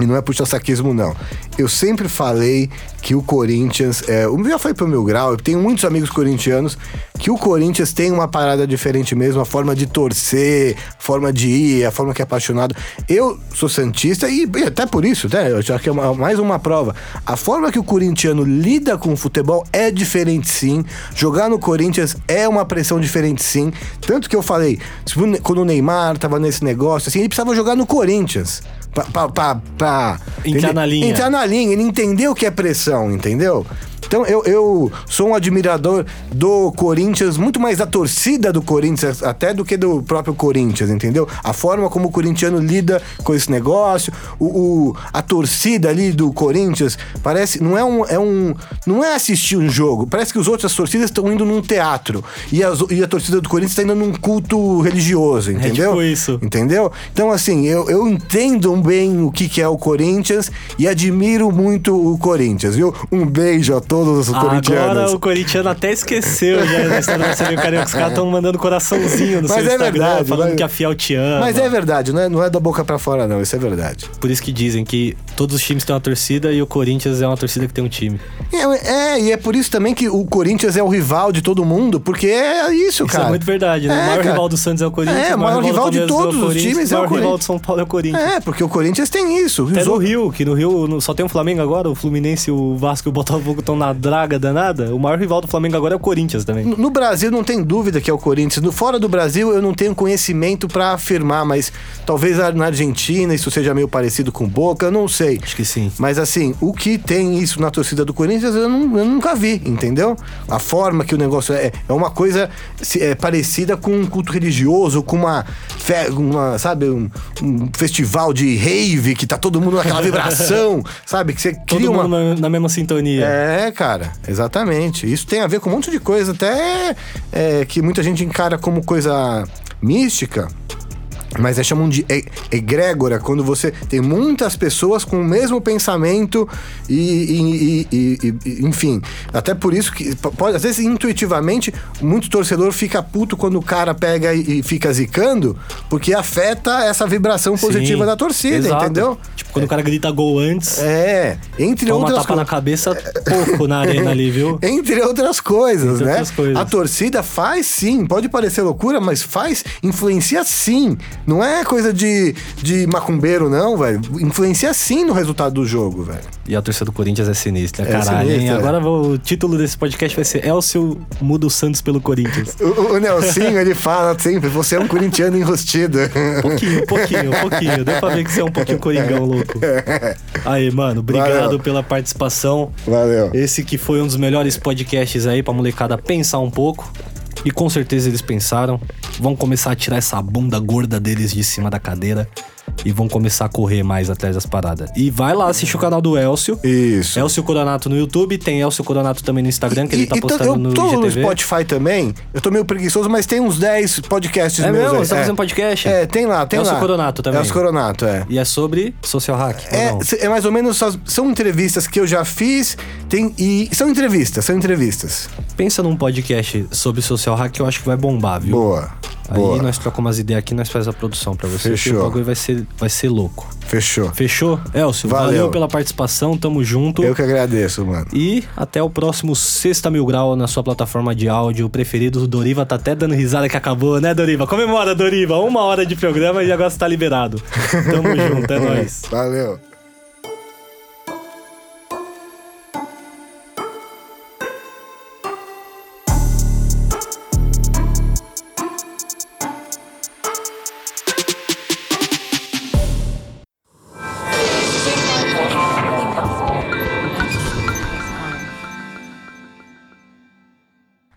E não é puxa saquismo, não. Eu sempre falei que o Corinthians. É, o já foi pro meu grau, eu tenho muitos amigos corintianos que o Corinthians tem uma parada diferente mesmo, a forma de torcer, a forma de ir, a forma que é apaixonado. Eu sou Santista e, e até por isso, né? Eu acho que é uma- mais uma prova. A forma que o corintiano lida com o futebol é diferente sim. Jogar no Corinthians é uma pressão diferente sim. Tanto que eu falei, quando o Neymar tava nesse negócio, assim, ele precisava jogar no Corinthians. Pra, pra, pra, pra- Entrar ele- na linha. Entrar na linha, ele entendeu o que é pressão, entendeu? Então eu, eu sou um admirador do Corinthians, muito mais da torcida do Corinthians, até do que do próprio Corinthians, entendeu? A forma como o corintiano lida com esse negócio, o, o- a torcida ali do Corinthians, parece. Não é um, é um. Não é assistir um jogo, parece que as outras torcidas estão indo num teatro e, as- e a torcida do Corinthians está indo num culto religioso, entendeu? tipo isso. Entendeu? Então, assim, eu, eu entendo bem o que, que é o Corinthians e admiro muito o Corinthians, viu? Um beijo a todos os Agora corintianos. o corintiano até esqueceu já da história do Marcelinho Carioca. Os caras estão mandando coraçãozinho no Mas seu é Instagram, verdade, falando mas- que a Fiel te ama. Mas é verdade, não é, não é da boca pra fora, não. Isso é verdade. Por isso que dizem que todos os times têm uma torcida e o Corinthians é uma torcida que tem um time. É, é, e é por isso também que o Corinthians é o rival de todo mundo, porque é isso, Isso cara. é muito verdade, né? É, o maior cara. rival do Santos é o Corinthians. É, o maior rival do de todos é o os Corinthians, times o é o maior rival Corinthians. de São Paulo é o Corinthians. É, porque o Corinthians tem isso. Até Os no Rio, que no Rio só tem o Flamengo agora, o Fluminense, o Vasco e o Botafogo estão na draga danada. O maior rival do Flamengo agora é o Corinthians também. No no Brasil não tem dúvida que é o Corinthians. No fora do Brasil eu não tenho conhecimento pra afirmar, mas talvez na Argentina isso seja meio parecido com Boca, eu não sei. Acho que sim. Mas assim, o que tem isso na torcida do Corinthians eu, não- eu nunca vi, entendeu? A forma que o negócio é, é uma coisa é, parecida com um culto religioso, com uma, fe- uma sabe, um, um festival de rave que tá todo mundo naquela vibração, sabe? Que você Todo cria uma. mundo na, na mesma sintonia. É, cara, exatamente. Isso tem a ver com um monte de coisa, até é, que muita gente encara como coisa mística. Mas é chamam de egrégora, quando você tem muitas pessoas com o mesmo pensamento e, e- e- e- enfim. Até por isso que, pode, às vezes, intuitivamente, muito torcedor fica puto quando o cara pega e, fica zicando, porque afeta essa vibração positiva Sim, da torcida, exato. entendeu? Tipo, quando o cara grita gol antes, É, entre toma outras tapa na coisas. cabeça, pouco na arena ali, viu? Entre outras coisas, Entre né? outras coisas. A torcida faz sim, pode parecer loucura, mas faz, influencia sim. Não é coisa de, de macumbeiro, não, velho. Influencia sim no resultado do jogo, velho. E a torcida do Corinthians é sinistra, É caralho. sinistra, é. Agora vou- o título desse podcast vai ser Elcio muda o Santos pelo Corinthians. O, o Nelsinho, ele fala sempre, você é um corintiano enrustido. Pouquinho, pouquinho, pouquinho. Deu pra ver que você é um pouquinho coringão, louco. Aí, mano, obrigado Valeu. pela participação. Valeu. Esse que foi um dos melhores podcasts aí pra molecada pensar um pouco. E com certeza eles pensaram. Vão começar a tirar essa bunda gorda deles de cima da cadeira. E vão começar a correr mais atrás das paradas. E vai lá assistir o canal do Elcio. Isso. Elcio Coronato no YouTube, tem Elcio Coronato também no Instagram, que ele tá E- e tô- postando eu no tô no IGTV. Spotify também. Eu tô meio preguiçoso, mas tem uns 10 podcasts É meus mesmo? aí. Você tá fazendo podcast? É, tem lá, tem Elcio lá. Coronato também. Elcio Coronato, é. E é sobre social hack. É, é mais ou menos. São entrevistas que eu já fiz. Tem, e são entrevistas, são entrevistas. Pensa num podcast sobre social hack que eu acho que vai bombar, viu? Boa. Aí boa. nós trocamos umas ideias aqui, nós faz a produção pra você. Fechou. O bagulho vai ser, vai ser louco. Fechou. Fechou? Elcio, valeu. Valeu. pela participação, tamo junto. Eu que agradeço, mano. E até o próximo Sexta Mil Grau na sua plataforma de áudio preferido. O Doriva tá até dando risada que acabou, né, Doriva? Comemora, Doriva. Uma hora de programa e agora você tá liberado. Tamo junto, é nóis. Valeu.